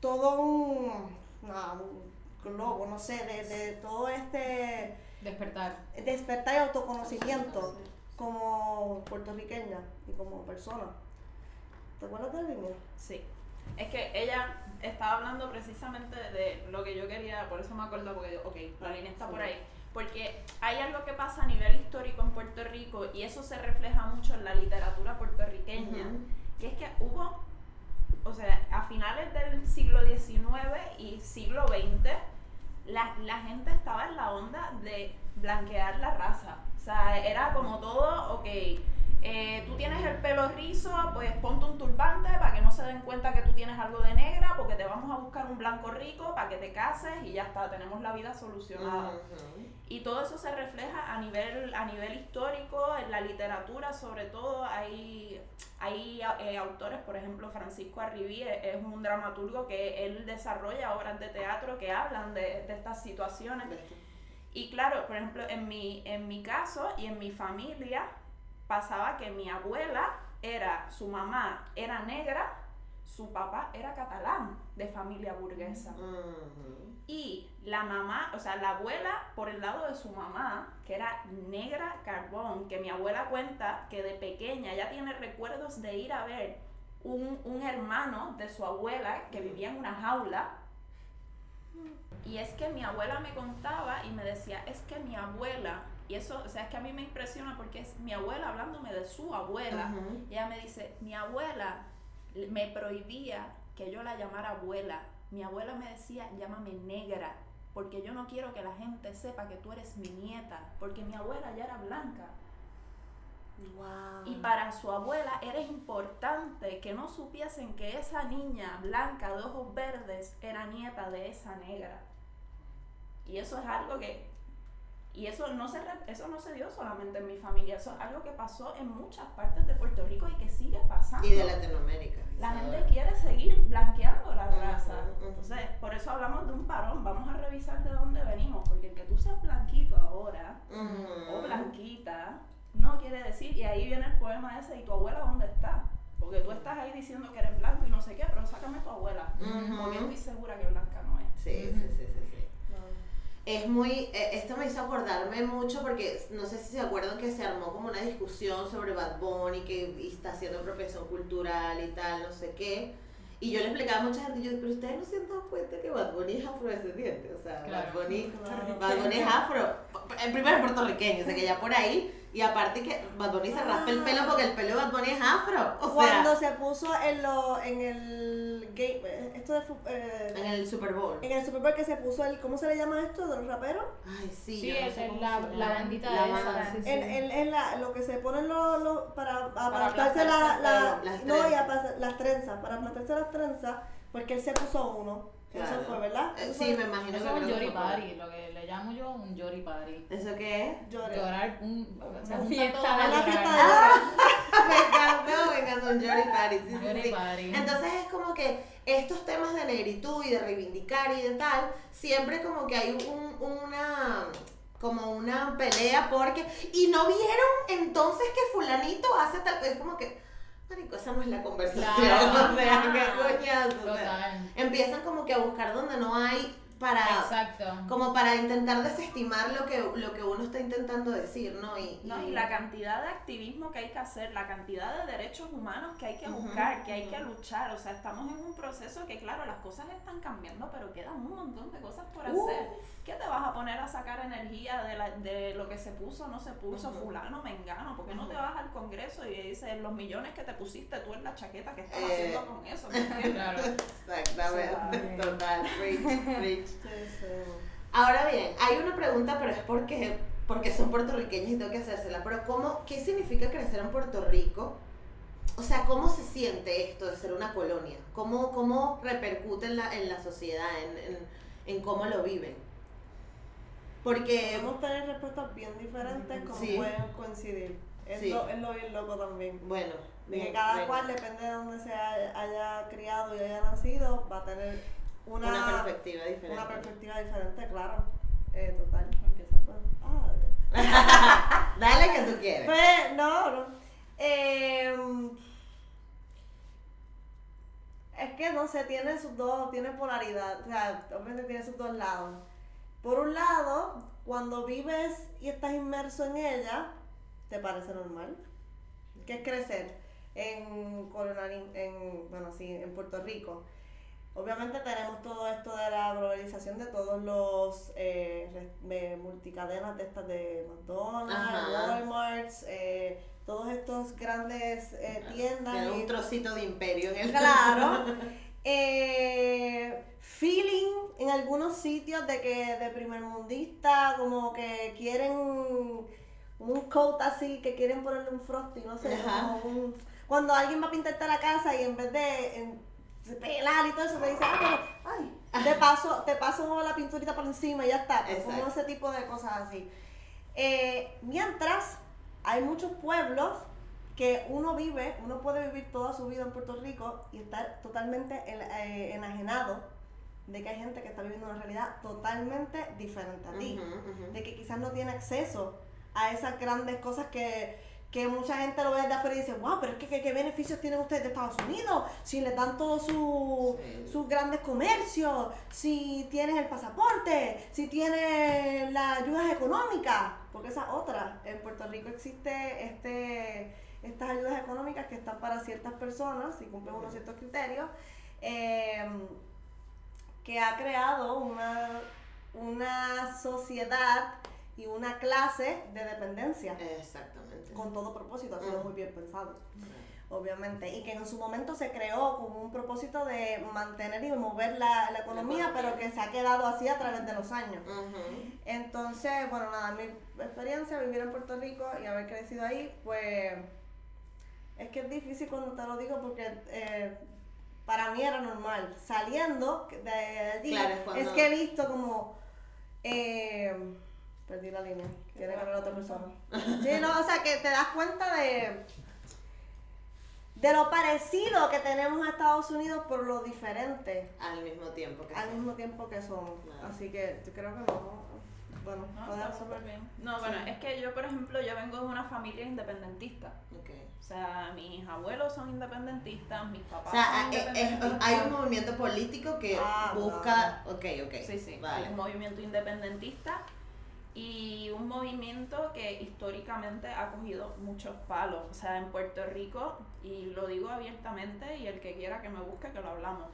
todo un, no, un globo, no sé, de, de todo este Despertar. despertar y autoconocimiento como puertorriqueña y como persona. ¿Te acuerdas de la línea? Sí. Es que ella estaba hablando precisamente de lo que yo quería, por eso me acuerdo, porque yo, ok, la línea está por ahí. Porque hay algo que pasa a nivel histórico en Puerto Rico y eso se refleja mucho en la literatura puertorriqueña, Ujú. que es que hubo, o sea, a finales del siglo XIX y siglo XX, la, la gente estaba en la onda de blanquear la raza. O sea, era como todo, ok, eh, tú tienes el pelo rizo, pues ponte un turbante para que no se den cuenta que tú tienes algo de negra, porque te vamos a buscar un blanco rico para que te cases y ya está, tenemos la vida solucionada. Ujú. Y todo eso se refleja a nivel, a nivel histórico, en la literatura sobre todo. Hay, hay eh, autores, por ejemplo, Francisco Arribí es, es un dramaturgo que él desarrolla obras de teatro que hablan de, de estas situaciones. Y claro, por ejemplo, en mi, en mi caso y en mi familia pasaba que mi abuela era, su mamá era negra, su papá era catalán, de familia burguesa. Y la mamá, o sea, la abuela por el lado de su mamá, que era negra carbón, que mi abuela cuenta que de pequeña ya tiene recuerdos de ir a ver un, un hermano de su abuela que vivía en una jaula. Y es que mi abuela me contaba y me decía, es que mi abuela, y eso, o sea, es que a mí me impresiona porque es mi abuela hablándome de su abuela. Ella me dice, mi abuela me prohibía que yo la llamara abuela. Mi abuela me decía, llámame negra. porque yo no quiero que la gente sepa que tú eres mi nieta, porque mi abuela ya era blanca. Wow. Y para su abuela era importante que no supiesen que esa niña blanca de ojos verdes era nieta de esa negra. Y eso es algo que y eso no se re- eso no se dio solamente en mi familia, eso es algo que pasó en muchas partes de Puerto Rico y que sigue pasando. Y de Latinoamérica. La gente quiere seguir blanqueando la raza. Entonces, por eso hablamos de un parón. Vamos a revisar de dónde venimos. Porque el que tú seas blanquito ahora o blanquita no quiere decir. Y ahí viene el poema ese. ¿Y tu abuela dónde está? Porque tú estás ahí diciendo que eres blanco y no sé qué, pero sácame tu abuela. Porque estoy segura que blanca no es. Sí, sí, sí, sí, sí. Es muy, eh, esto me hizo acordarme mucho porque no sé si se acuerdan que se armó como una discusión sobre Bad Bunny que está haciendo apropiación cultural y tal, no sé qué. Y yo le explicaba a mucha gente, yo, pero ustedes no se han dado cuenta que Bad Bunny es afrodescendiente, o sea, Claro. Bad Bunny. Bad Bunny es afro, en primero es puertorriqueño, o sea que ya por ahí, y aparte que Bad Bunny se raspa el pelo porque el pelo de Bad Bunny es afro, o Cuando sea, se puso en, lo, en el game, esto de, fu- eh, en el Super Bowl. en el Super Bowl que se puso el, ¿cómo se le llama esto? De los raperos. Ay, sí, Sí, no es cómo la, la bandita La esa. banda, sí, sí. En, en, en la, lo que se ponen los, los- para Para aplastarse la, la, las no, y aplastar- las trenzas, para aplastarse las trenzas, porque él se puso uno. Claro. Eso fue, ¿verdad? Eh, Eso sí, fue- me imagino Eso que es un por- Party, lo que le llamo yo un Yori Party. ¿Eso qué es? Llorar, un, o sea, fiesta todo de a Una llorar. fiesta de llorar. me encantó, me encantó un Jory Party. sí, sí, Yori sí. Party. Entonces es como que estos temas de negritud y de reivindicar y de tal, siempre como que hay un, una como una pelea porque y no vieron entonces que fulanito hace tal es como que marico esa no es la conversación Claro. o sea qué coñazo o sea, Total. empiezan como que a buscar donde no hay para Exacto. como para intentar desestimar lo que lo que uno está intentando decir no y, No, y la cantidad de activismo que hay que hacer, la cantidad de derechos humanos que hay que buscar, que hay que luchar. O sea, estamos en un proceso que, claro, las cosas están cambiando, pero quedan un montón de cosas por hacer. ¿Qué te vas a poner a sacar energía de, la- de lo que se puso, no se puso, fulano, mengano? ¿Por qué no te vas al Congreso y dices los millones que te pusiste tú en la chaqueta que estás Eh. haciendo con eso? Claro. exactamente total preach, preach. Sí. Ahora bien, hay una pregunta, pero es porque, porque son puertorriqueños y tengo que hacérsela. Pero ¿cómo, ¿qué significa crecer en Puerto Rico? O sea, ¿cómo se siente esto de ser una colonia? ¿Cómo, cómo repercute en la, en la sociedad, en, en, en cómo lo viven? Porque, Podemos tener respuestas bien diferentes como Sí. pueden coincidir. Es, Sí. lo, es lo bien loco también. bueno, De que cada cual, depende de dónde se haya, haya criado y haya nacido, va a tener una, una, perspectiva diferente. una perspectiva diferente, claro. Eh, total. Empieza. Bueno, ah, bien. Dale que tú quieres. Pues, no, no. Eh, es que no sé, tiene sus dos, tiene polaridad, o sea, obviamente tiene sus dos lados. Por un lado, cuando vives y estás inmerso en ella, te parece normal. Que es crecer en en, bueno, sí, en Puerto Rico. Obviamente tenemos todo esto de la globalización de todos los eh, multicadenas de estas de McDonald's, Ajá. Walmart, eh, todos estos grandes eh, tiendas. Y- un trocito de imperio en el Claro. Eh, feeling en algunos sitios de que de primer mundista, como que quieren un coat así, que quieren ponerle un frosty, no sé. Ajá. como un- cuando alguien va a pintarte la casa y en vez de en- pelar y todo eso, te dice, ah, pero, ay, te paso, te paso la pinturita por encima y ya está. Pues, como ese tipo de cosas así. Eh, mientras hay muchos pueblos que uno vive, uno puede vivir toda su vida en Puerto Rico y estar totalmente en- eh, enajenado de que hay gente que está viviendo una realidad totalmente diferente a ti, de que quizás no tiene acceso a esas grandes cosas que, que mucha gente lo ve desde afuera y dice, wow, pero es que ¿qué, qué beneficios tienen ustedes de Estados Unidos, si les dan todos su, Sí. sus grandes comercios, si tienes el pasaporte, si tienes las ayudas económicas, porque esa es otra. En Puerto Rico existe este, estas ayudas económicas que están para ciertas personas, si cumplen unos ciertos criterios, eh, que ha creado una, una sociedad y una clase de dependencia. Exactamente. Con todo propósito, ha sido muy bien pensado. Obviamente, y que en su momento se creó con un propósito de mantener y mover la, la economía, pero que se ha quedado así a través de los años. Entonces, bueno, nada, mi experiencia, vivir en Puerto Rico y haber crecido ahí, pues es que es difícil cuando te lo digo porque eh, para mí era normal. Saliendo de allí, Claro, es cuando- es que he visto como... eh, perdí la línea, tiene que hablar otra persona. Sí, no, o sea, que te das cuenta de... De lo parecido que tenemos a Estados Unidos por lo diferente Al mismo tiempo que al sí. mismo tiempo que somos. Así que yo creo que no. Bueno, No, está súper bien. No, bueno, es que yo, por ejemplo, yo vengo de una familia independentista. Ok. O sea, mis abuelos son independentistas, mis O papás sea, son eh, eh, hay un movimiento político que Ah, busca. Ok, ok. Sí, sí, hay Vale. un movimiento independentista y un movimiento que históricamente ha cogido muchos palos. O sea, en Puerto Rico, y lo digo abiertamente, y el que quiera que me busque, que lo hablamos.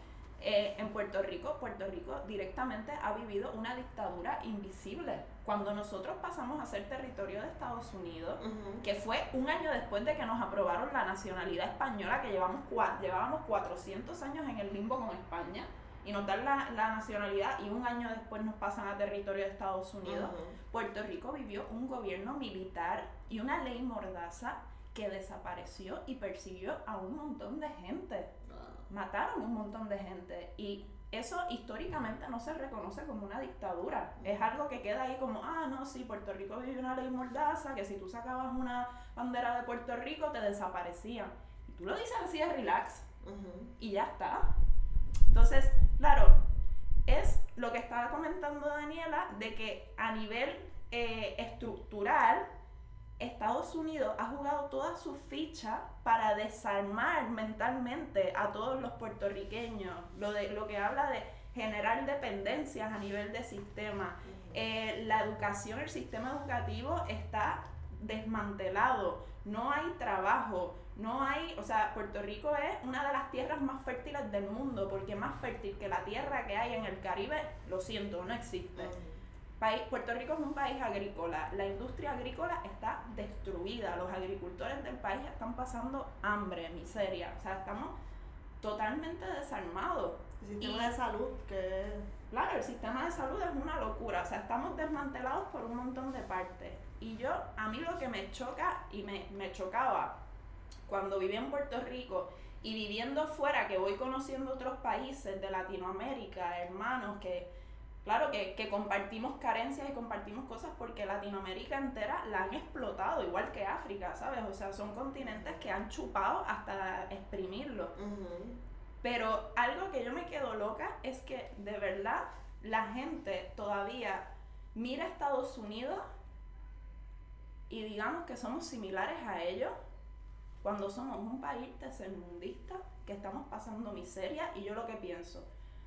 eh, en Puerto Rico, Puerto Rico directamente ha vivido una dictadura invisible. Cuando nosotros pasamos a ser territorio de Estados Unidos, Ujú. que fue un año después de que nos aprobaron la nacionalidad española, que llevamos llevábamos 400 años en el limbo con España, y nos dan la, la nacionalidad y un año después nos pasan a territorio de Estados Unidos. Puerto Rico vivió un gobierno militar y una ley mordaza que desapareció y persiguió a un montón de gente. Mataron un montón de gente y eso históricamente no se reconoce como una dictadura. Es algo que queda ahí como, ah, no, sí, Puerto Rico vivió una ley mordaza, que si tú sacabas una bandera de Puerto Rico te desaparecían. Y tú lo dices así de relax Ujú. y ya está. Entonces, claro, es lo que estaba comentando Daniela, de que a nivel eh, estructural, Estados Unidos ha jugado toda su ficha para desarmar mentalmente a todos los puertorriqueños, lo, de, lo que habla de generar dependencias a nivel de sistema. Eh, la educación, el sistema educativo está desmantelado, no hay trabajo, no hay, o sea, Puerto Rico es una de las tierras más fértiles del mundo, porque más fértil que la tierra que hay en el Caribe, lo siento, no existe. País, Puerto Rico es un país agrícola, la industria agrícola está destruida, los agricultores del país están pasando hambre, miseria, o sea, estamos totalmente desarmados. El sistema Y- de salud, que Claro, el sistema de salud es una locura, o sea, estamos desmantelados por un montón de partes. Y yo, a mí lo que me choca y me, me chocaba cuando viví en Puerto Rico y viviendo fuera, que voy conociendo otros países de Latinoamérica, hermanos, que, claro, que, que compartimos carencias y compartimos cosas porque Latinoamérica entera la han explotado, igual que África, ¿sabes? O sea, son continentes que han chupado hasta exprimirlo. Pero algo que yo me quedo loca es que de verdad la gente todavía mira a Estados Unidos y digamos que somos similares a ellos cuando somos un país tercermundista que estamos pasando miseria y yo lo que pienso,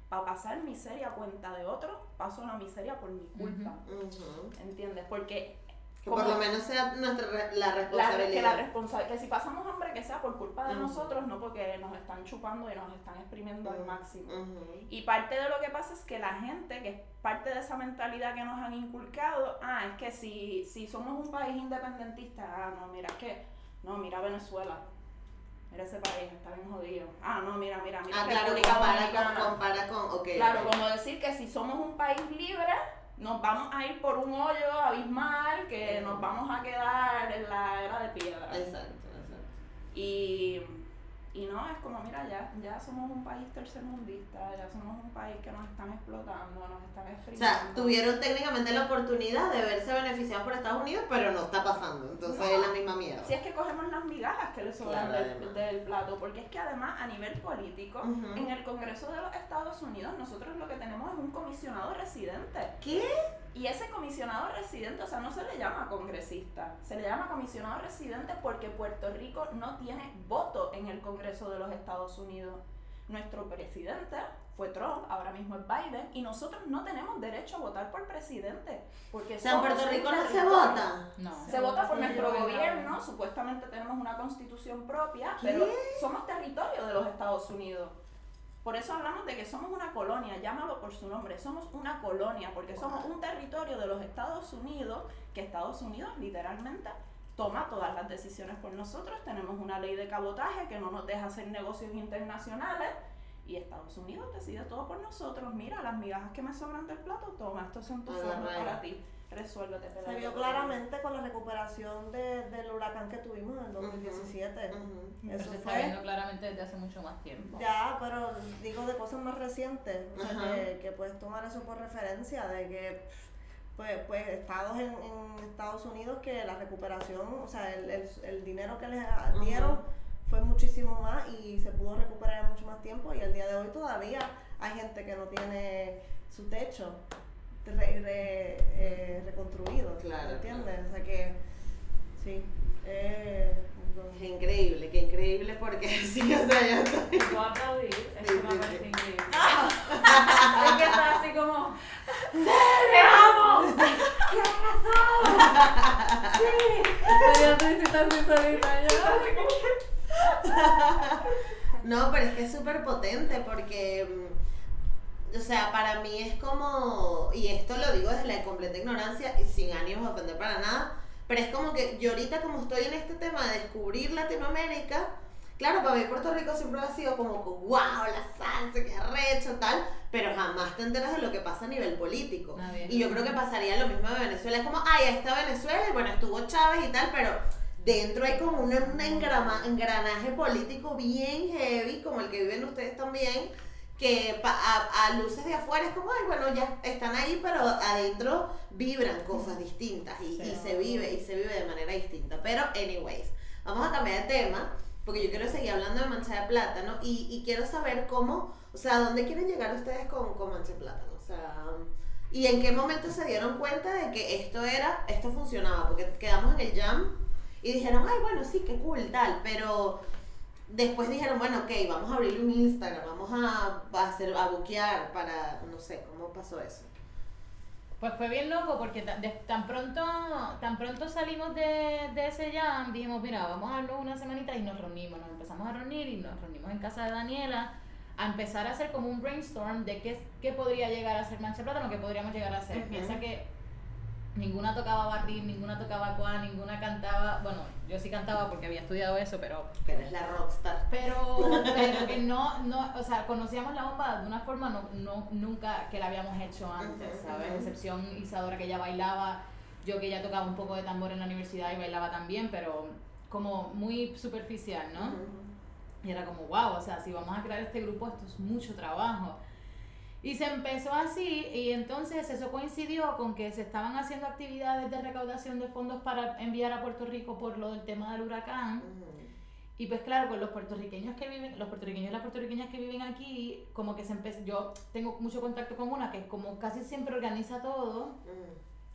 para pasar miseria a cuenta de otros, paso la miseria por mi culpa. ¿entiendes? Porque Que por lo menos sea nuestra re- la la, responsabilidad. que la responsa- que si pasamos hambre que sea por culpa de nosotros, no porque nos están chupando y nos están exprimiendo al máximo. Y parte de lo que pasa es que la gente, que es parte de esa mentalidad que nos han inculcado, ah, es que si, si somos un país independentista, ah, no, mira, es que, no, mira Venezuela, mira ese país, está bien jodido. Ah, no, mira, mira, mira Ah, claro, compara con, compara con, ok. Claro, como decir que si somos un país libre, nos vamos a ir por un hoyo abismal, que nos vamos a quedar en la era de piedra. Exacto, exacto. Y, y no, es como, mira, ya, ya somos un país tercermundista, ya somos un país que nos están explotando, nos están O exprimiendo. sea, tuvieron técnicamente la oportunidad de verse beneficiados por Estados Unidos, pero no está pasando. Entonces No. es la misma mierda. Si es que cogemos las migajas que le sobran Claro, del, plato, porque es que además a nivel político, en el Congreso de los Estados Unidos, nosotros lo que tenemos es un comisionado residente. ¿Qué? Y ese comisionado residente, o sea, no se le llama congresista, se le llama comisionado residente porque Puerto Rico no tiene voto en el Congreso de los Estados Unidos. Nuestro presidente fue Trump, ahora mismo es Biden, y nosotros no tenemos derecho a votar por presidente. Porque O sea, en somos Puerto Rico no se vota. No. Se vota por nuestro gobierno, supuestamente tenemos una constitución propia, ¿Qué? pero somos territorio de los Estados Unidos. por eso hablamos de que somos una colonia, llámalo por su nombre, somos una colonia, porque somos un territorio de los Estados Unidos, que Estados Unidos literalmente toma todas las decisiones por nosotros, tenemos una ley de cabotaje que no nos deja hacer negocios internacionales y Estados Unidos decide todo por nosotros. Mira, las migajas que me sobran del plato, toma, estos son tus fondos para ti. Resuélvete. Se vio claramente con la recuperación de- del huracán que tuvimos en el 2017. Ujú. Pero Eso se está fue viendo claramente desde hace mucho más tiempo. Ya, pero digo de cosas más recientes, o sea, que, que puedes tomar eso por referencia, de que pues, pues estados en, en Estados Unidos que la recuperación, o sea, el, el, el dinero que les dieron fue muchísimo más y se pudo recuperar en mucho más tiempo y el día de hoy todavía hay gente que no tiene su techo re- re- eh, reconstruido, Claro, ¿entiendes? O sea que, sí, eh, Qué increíble, qué increíble porque sí, o sea, yo estoy... Aplaudir, es Sí, una sí, parte sí. increíble. Es que está así como. ¡Te amo! Pero tú hiciste así solita, yo. No, pero es que es súper potente porque, mm, o sea, para mí es como, y esto lo digo desde la completa ignorancia y sin ánimos de ofender para nada, pero es como que yo ahorita como estoy en este tema de descubrir Latinoamérica, claro, para mí Puerto Rico siempre ha sido como, wow, la salsa, qué arrecho, tal, pero jamás te enteras de lo que pasa a nivel político. Nadie. Y yo creo que pasaría lo mismo de Venezuela, es como, ay, ahí está Venezuela, y bueno, estuvo Chávez y tal, pero dentro hay como un, engranaje político bien heavy, como el que viven ustedes también, que a, luces de afuera es como, ay, bueno, ya están ahí, pero adentro vibran cosas distintas y, se vive, y se vive de manera distinta. Pero, anyways, vamos a cambiar de tema, porque yo quiero seguir hablando de mancha de plátano y, y quiero saber cómo, o sea, ¿dónde quieren llegar ustedes con, con mancha de plátano? O sea, ¿y en qué momento se dieron cuenta de que esto era, esto funcionaba? Porque quedamos en el jam y dijeron, ay, bueno, sí, qué cool, tal, pero después dijeron, bueno, ok, vamos a abrir un Instagram, vamos a, a hacer, a buquear para, no sé, ¿cómo pasó eso? Pues fue bien loco porque ta- de- tan pronto tan pronto salimos de, de ese jam, dijimos, mira, vamos a darnos una semanita y nos reunimos, nos empezamos a reunir y nos reunimos en casa de Daniela a empezar a hacer como un brainstorm de qué, qué podría llegar a ser Mancha Plátano, qué podríamos llegar a hacer. Ujú. Piensa que ninguna tocaba barril, ninguna tocaba cuá, ninguna cantaba, bueno, yo sí cantaba porque había estudiado eso, pero Que eres la rockstar. pero, pero que no, no, o sea, conocíamos la bomba de una forma no, no, nunca que la habíamos hecho antes, ¿sabes? Excepción Isadora que ya bailaba, yo que ya tocaba un poco de tambor en la universidad y bailaba también, pero como muy superficial, ¿no? Y era como, wow, o sea, si vamos a crear este grupo, esto es mucho trabajo. Y se empezó así, y entonces eso coincidió con que se estaban haciendo actividades de recaudación de fondos para enviar a Puerto Rico por lo del tema del huracán. Y pues claro, con los puertorriqueños que viven, los puertorriqueños y las puertorriqueñas que viven aquí, como que se empezó, yo tengo mucho contacto con una que como casi siempre organiza todo,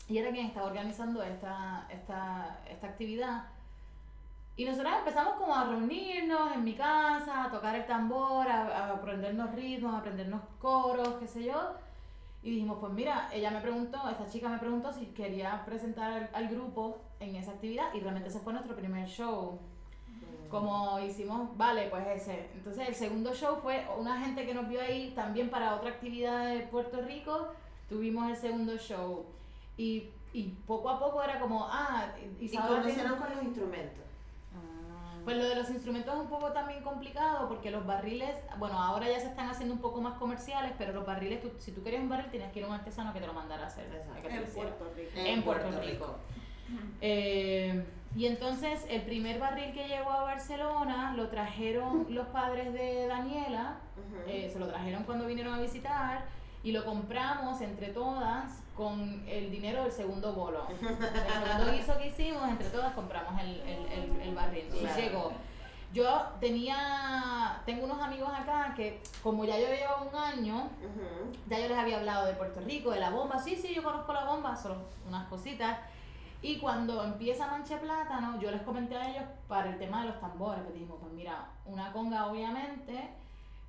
y era quien estaba organizando esta, esta, esta actividad. Y nosotros empezamos como a reunirnos en mi casa, a tocar el tambor, a, a aprendernos ritmos, a aprendernos coros, qué sé yo. Y dijimos, pues mira, ella me preguntó, esta chica me preguntó si quería presentar al, al grupo en esa actividad y realmente ese fue nuestro primer show. Como hicimos, vale, pues ese. Entonces el segundo show fue una gente que nos vio ahí también para otra actividad de Puerto Rico. Tuvimos el segundo show. Y, y poco a poco era como, ah, ¿Y cómo tiene- hicieron con los instrumentos? Pues lo de los instrumentos es un poco también complicado porque los barriles, bueno, ahora ya se están haciendo un poco más comerciales, pero los barriles, tú- si tú querías un barril, tenías que ir a un artesano que te lo mandara a hacer. Que en. Puerto Rico. En Puerto Rico. Eh, y entonces el primer barril que llegó a Barcelona lo trajeron los padres de Daniela, eh, se lo trajeron cuando vinieron a visitar y lo compramos entre todas con el dinero del segundo bolo. El segundo guiso que hicimos, entre todas compramos el, el, el, el barril. Claro. llegó. Yo tenía, tengo unos amigos acá que como ya yo llevaba un año, Ujú. ya yo les había hablado de Puerto Rico, de la bomba. Sí, sí, yo conozco la bomba, solo unas cositas. Y cuando empieza Manche Plátano, yo les comenté a ellos para el tema de los tambores. Pues dijimos, pues mira, una conga obviamente.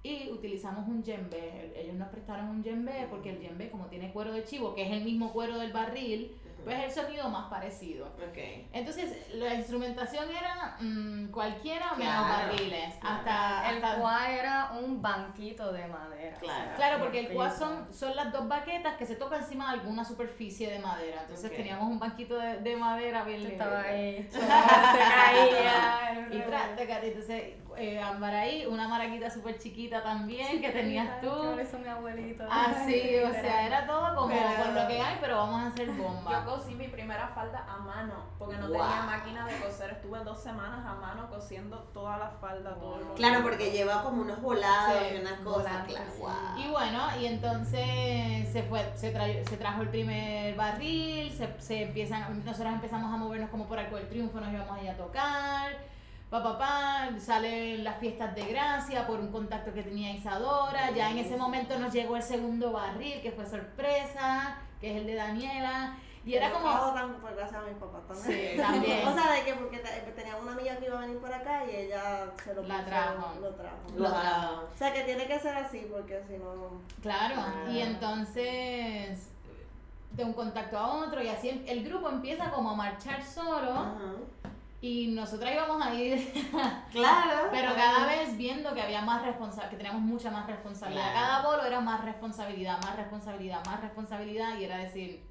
Y utilizamos un djembe. Ellos nos prestaron un djembe porque el djembe, como tiene cuero de chivo, que es el mismo cuero del barril, pues el sonido más parecido. Ok. Entonces, la instrumentación era mm, cualquiera menos Claro, barriles. claro. Hasta, El hasta- cuá era un banquito de madera. Claro. Claro, porque el cuá son, son las dos baquetas que se tocan encima de alguna superficie de madera. Entonces Ok. teníamos un banquito de, de madera bien lindo. Estaba ahí, se caía. Y taca, entonces, eh, ámbar ahí, una maraquita súper chiquita también que tenías tú. hizo mi abuelito. Así, o sea, era todo como Pero- con lo que hay, pero vamos a hacer Yo bomba. cosí mi primera falda a mano, porque no Wow. tenía máquina de coser. Estuve dos semanas a mano cosiendo toda la falda, todo lo Claro, porque lleva como unos volados Sí, y unas cosas, claro. sí. Wow. Y bueno, y entonces se fue, se, tra- se trajo el primer barril, se, se empiezan, nosotros empezamos a movernos como por Arco del Triunfo, nos íbamos allá a tocar, pa pa pa, salen las fiestas de gracia por un contacto que tenía Isadora, ya en ese momento nos llegó el segundo barril, que fue sorpresa, que es el de Daniela, y era Lo como... trajo tan- por gracias a mis papás también. Sí, también. o sea, de que porque te- teníamos una amiga que iba a venir por acá y ella se lo La puso, trajo. Lo trajo. Lo trajo. O sea, que tiene que ser así porque si no... Claro, Ah. y entonces de un contacto a otro y así el grupo empieza como a marchar solo Ajá. Y nosotras íbamos a ir, Claro. pero cada vez viendo que había más responsabilidad, que teníamos mucha más responsabilidad. Claro. Cada bolo era más responsabilidad, más responsabilidad, más responsabilidad y era decir,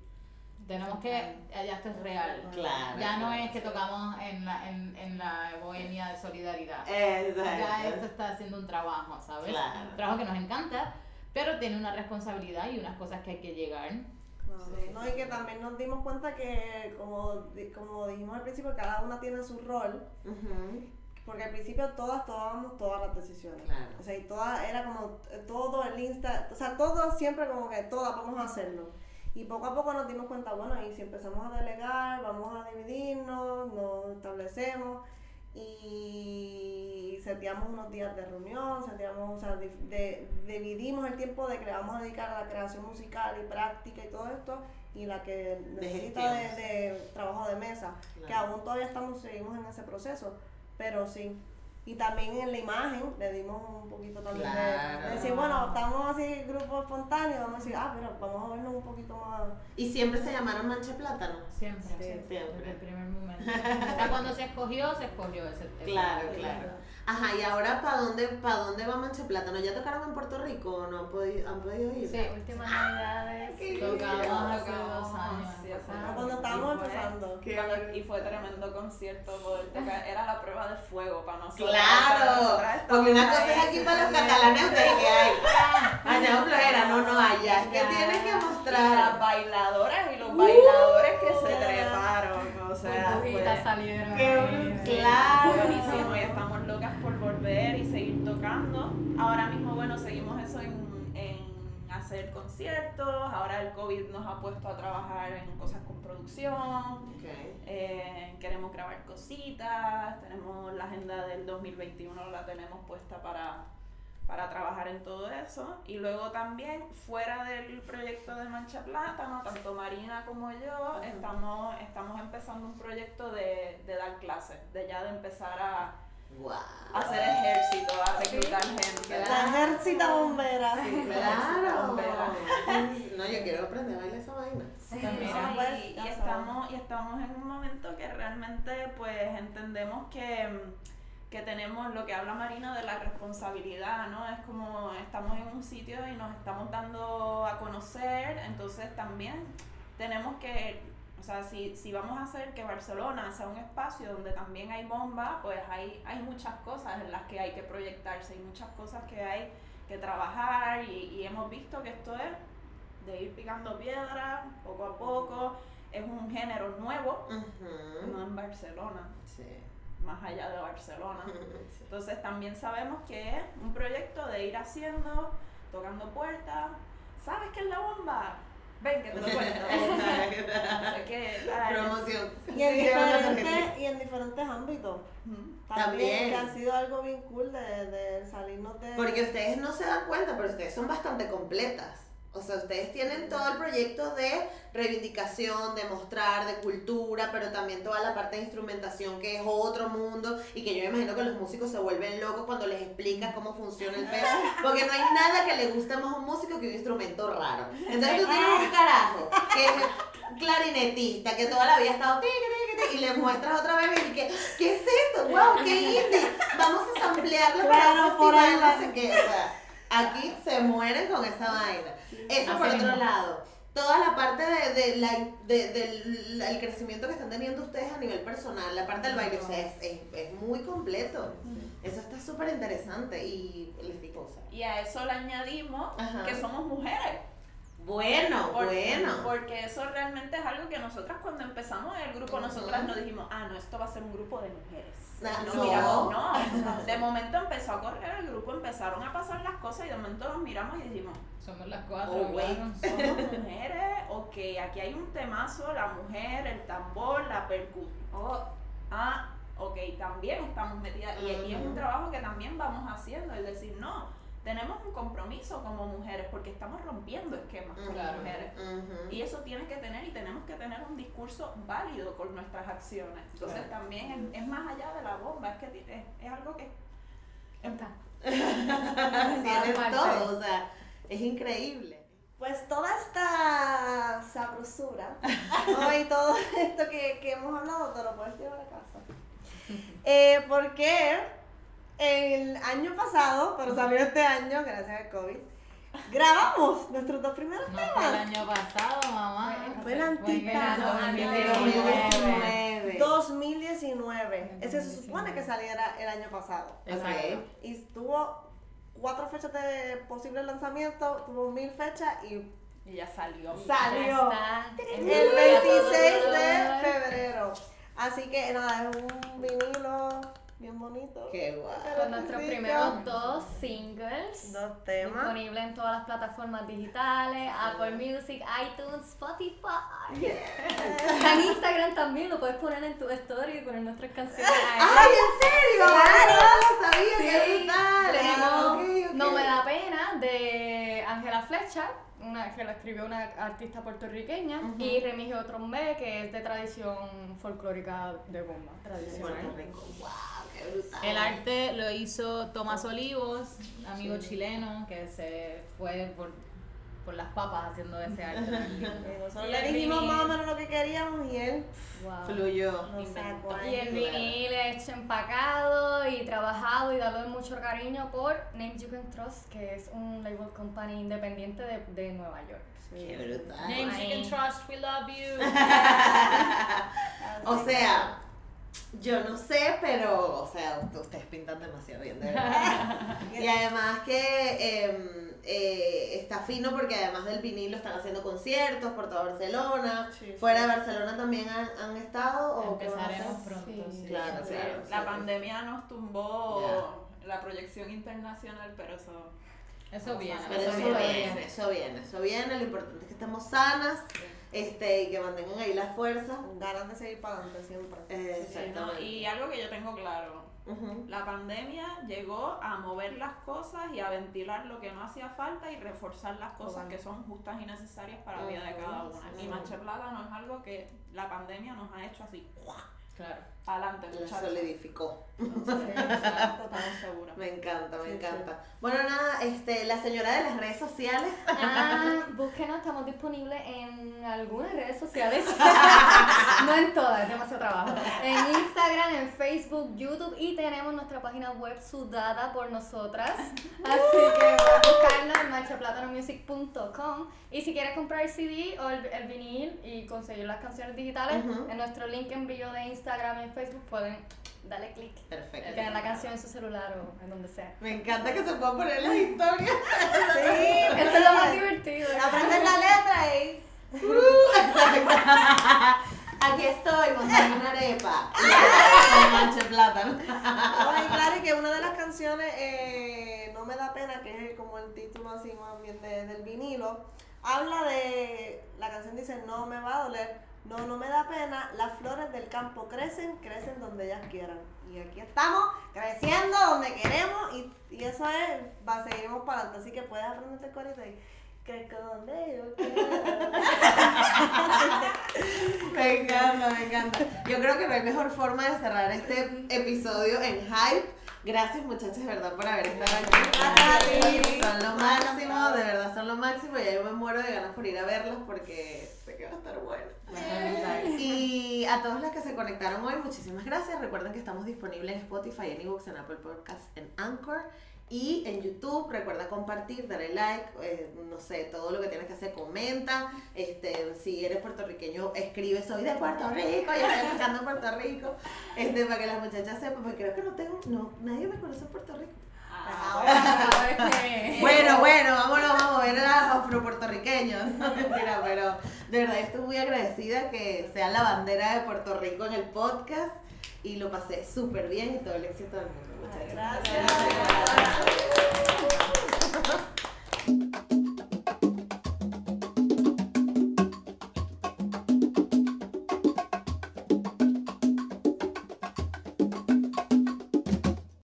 tenemos que, ya esto es real. Claro. Ya no es que tocamos en la, en, en la bohemia de solidaridad. Exacto. Ya esto está haciendo un trabajo, ¿sabes? Claro. Un trabajo que nos encanta, pero tiene una responsabilidad y unas cosas que hay que llegar. No, no, y que también nos dimos cuenta que, como, como dijimos al principio, cada una tiene su rol. Porque al principio todas tomábamos todas las decisiones. Claro. O sea, y todas era como eh, todo el Insta, o sea, todo siempre como que todas vamos a hacerlo. Y poco a poco nos dimos cuenta, bueno, y si empezamos a delegar, vamos a dividirnos, nos establecemos y seteamos unos días de reunión, seteamos, o sea, de- dividimos el tiempo de que le vamos a dedicar a la creación musical y práctica y todo esto, y la que necesita de, trabajo de mesa, que aún todavía estamos, seguimos en ese proceso, pero sí. Y también en la imagen le dimos un poquito también de- Claro. de, decir, bueno, estamos así, grupo espontáneo, vamos a decir, ah, pero vamos a vernos un poquito más. Y siempre se llamaron mancha plátano. Siempre, Sí, siempre, siempre. desde el primer momento. O sea, cuando se escogió, se escogió ese ese- Claro, claro. Ajá, y ahora ¿para dónde, pa dónde va Mancha Plátano? ¿Ya tocaron en Puerto Rico o no han podido, han podido ir? Sí. Últimas navidades. Tocamos hace Tocamos, dos años. sí, hace Ah, cuando Y estábamos fue- empezando. Cuando- y fue tremendo concierto poder tocar. Era la prueba de fuego para nosotros. Claro, porque una cosa es aquí para los catalanes de que hay. Allá en flojera, no, no, allá. Es que Ya. tienes que Y las mostrar. bailadoras y los bailadores que se Uh. treparon. O sea, fue- salieron. Qué claro. buenísimo y estamos volver y seguir tocando. Ahora mismo, bueno, seguimos eso en, en hacer conciertos. Ahora el COVID nos ha puesto a trabajar en cosas con producción. Ok. Eh, queremos grabar cositas. Tenemos la agenda del 2021, la tenemos puesta para, para trabajar en todo eso. Y luego también, fuera del proyecto de Mancha Plátano, tanto Marina como yo, estamos, estamos empezando un proyecto de, de dar clases, de ya de empezar a, Hacer ejército, a reclutar gente. La ejércita bombera. Sí, Claro. bombera. No, yo quiero aprender a bailar esa vaina. Mira, Ah, pues, y, y estamos, y estamos en un momento que realmente pues entendemos que, que tenemos lo que habla Marina de la responsabilidad, ¿no? Es como estamos en un sitio y nos estamos dando a conocer, entonces también tenemos que, o sea, si, si vamos a hacer que Barcelona sea un espacio donde también hay bomba, pues hay, hay muchas cosas en las que hay que proyectarse, hay muchas cosas que hay que trabajar y, y hemos visto que esto es de ir picando piedra poco a poco. Es un género nuevo, no en Barcelona, Sí. más allá de Barcelona. Entonces también sabemos que es un proyecto de ir haciendo, tocando puertas. ¿Sabes qué es la bomba? Ven, que te lo cuento. Promoción. Y en, Sí, diferentes, y en diferentes ámbitos. También, También. que ha sido algo bien cool de, de salirnos de... Porque ustedes no se dan cuenta, pero ustedes son bastante completas. O sea, ustedes tienen todo el proyecto de reivindicación, de mostrar, de cultura, pero también toda la parte de instrumentación que es otro mundo y que yo me imagino que los músicos se vuelven locos cuando les explicas cómo funciona el pedo, porque no hay nada que le guste más a un músico que un instrumento raro. Entonces tú tienes un carajo que clarinetista que toda la vida ha estado y le muestras otra vez y que, ¿qué es esto? ¡Wow, qué indie! Vamos a samplearlo para Claro, un por festival, ahí no sé qué. O sea, aquí se mueren con esa vaina. Eso Así por otro mismo. lado. Toda la parte de, de la, de- del el crecimiento que están teniendo ustedes a nivel personal, la parte del baile, o sea, es, es, es muy completo. Eso está súper interesante y les digo, o sea, Y a eso le añadimos Ajá. que somos mujeres. Bueno, Por- bueno. Porque eso realmente es algo que nosotras cuando empezamos el grupo, nosotras nos dijimos, ah, no, esto va a ser un grupo de mujeres. Ah, Nos no. miramos, no. De momento empezó a correr el grupo, empezaron a pasar las cosas y de momento nos miramos y dijimos, Somos las cuatro, Oh, wait. somos mujeres, ok, aquí hay un temazo, la mujer, el tambor, la percusión. Oh, ah, ok, también estamos metidas. Y, y es un trabajo que también vamos haciendo, es decir, no, tenemos un compromiso como mujeres porque estamos rompiendo esquemas como Claro. mujeres. Y eso tiene que tener y tenemos que tener un discurso válido con nuestras acciones. Entonces Claro. también es, es más allá de la bomba, es que es, es algo que Está. Tienes todo, o sea, es increíble. Pues toda esta sabrosura ¿no? y todo esto que, que hemos hablado te lo puedes llevar a casa. Eh, porque el año pasado, pero salió este año, gracias al COVID, grabamos nuestros dos primeros No fue el temas. año pasado, mamá. Fue el en antipasado. el Año 2019. 2019. 2019. Ese se supone que saliera el año pasado. Exacto. Y tuvo cuatro fechas de posible lanzamiento, tuvo mil fechas y y ya salió. salió el 26 de febrero. Así que nada, es un vinilo bien bonito. Qué guay. Con nuestros primeros dos singles. Dos temas. Disponible en todas las plataformas digitales, Apple Music, iTunes, Spotify. En Instagram también lo puedes poner en tu story y poner nuestras canciones ahí. ¡Ay, en serio! Claro. No lo sabía, Sí, tenemos Ah, ok. No me da pena de Ángela Fletcher, una, que la escribió una artista puertorriqueña, Ujú. y Remigio Trombe, que es de tradición folclórica de bomba. Tradicional. Puerto Rico. ¡Wow! ¡Qué brutal! El arte lo hizo Tomás Olivos, amigo chileno, que se fue por, por las papas haciendo ese arte. Nosotros le dijimos vinil. más o menos lo que queríamos y él Wow. Fluyó. nos sacó Y el vinil hecho empacado y trabajado y dado mucho cariño por Name You Can Trust, que es un label company independiente de, de Nueva York. ¡Qué brutal! Names you can trust, we love you. O sea, yo no sé, pero, o sea, ustedes pintan demasiado bien, de verdad. y además que em, eh, está fino porque además del vinilo están haciendo conciertos por toda Barcelona. Sí, Fuera de Barcelona también han, han estado o? Empezaremos pronto. Sí. sí. Claro, Sí, claro. la sí. pandemia nos tumbó la proyección internacional, pero eso. Eso viene. Pero eso Eso viene, viene. eso viene, eso viene. Lo importante es que estemos sanas este, y que mantengan ahí las fuerzas. Ganas de seguir para adelante siempre. Eh, Sí, ¿no? Exactamente. Y algo que yo tengo claro, la pandemia llegó a mover las cosas y a ventilar lo que no hacía falta y reforzar las cosas Total. que son justas y necesarias para la vida de cada una. Sí. Y Mancha Plata no es algo que la pandemia nos ha hecho así, Claro. Adelante, muchachos. solidificó. Estamos seguros. Me encanta, me Sí, encanta. Bueno, nada, este, la señora de las redes sociales. Ah, búsquenos, estamos disponibles en algunas redes sociales. no en todas, es demasiado trabajo. En Instagram, en Facebook, YouTube y tenemos nuestra página web sudada por nosotras. Así que buscarnos en manchaplátanomusic.com. Y si quieres comprar el CD o el, el vinil y conseguir las canciones digitales, Ujú. en nuestro link en bio de Instagram y en Facebook pueden darle clic. Y Perfecto. tener la canción en su celular o en donde sea. Me encanta que se puedan poner las historias. Sí, Eso es lo más divertido. Aprender la letra y Aquí estoy, montando una arepa. Con de plátano. Ay, claro, y que una de las canciones, eh, No me da pena, que es como el título así más bien de- del vinilo, habla de, la canción dice, no me va a doler, no, no me da pena, las flores del campo crecen, crecen donde ellas quieran. Y aquí estamos, creciendo donde queremos, y, y eso es, va, seguiremos para adelante, así que puedes aprenderte el corito y crezco donde yo quiera. Me encanta, me encanta. Yo creo que no hay mejor forma de cerrar este episodio en hype Gracias muchachos, de verdad, por haber estado aquí. Son lo máximo, de verdad son lo máximo. Ya yo me muero de ganas por ir a verlos porque sé que va a estar bueno. Y a todos los que se conectaron hoy, muchísimas gracias. Recuerden que estamos disponibles en Spotify, en eBooks, en Apple Podcasts, en Anchor y en YouTube. Recuerda compartir, darle like, eh, no sé, todo lo que tienes que hacer, comenta. Este, si eres puertorriqueño, escribe, soy de Puerto Rico, yo estoy escuchando en Puerto Rico. Este, para que las muchachas sepan, porque creo que no tengo, no, nadie me conoce en Puerto Rico. Ahora que- Bueno, bueno, vámonos, vamos a ver a los afropuertorriqueños. No mentira, pero de verdad estoy muy agradecida que sea la bandera de Puerto Rico en el podcast y lo pasé súper bien y todo el éxito del mundo. Gracias.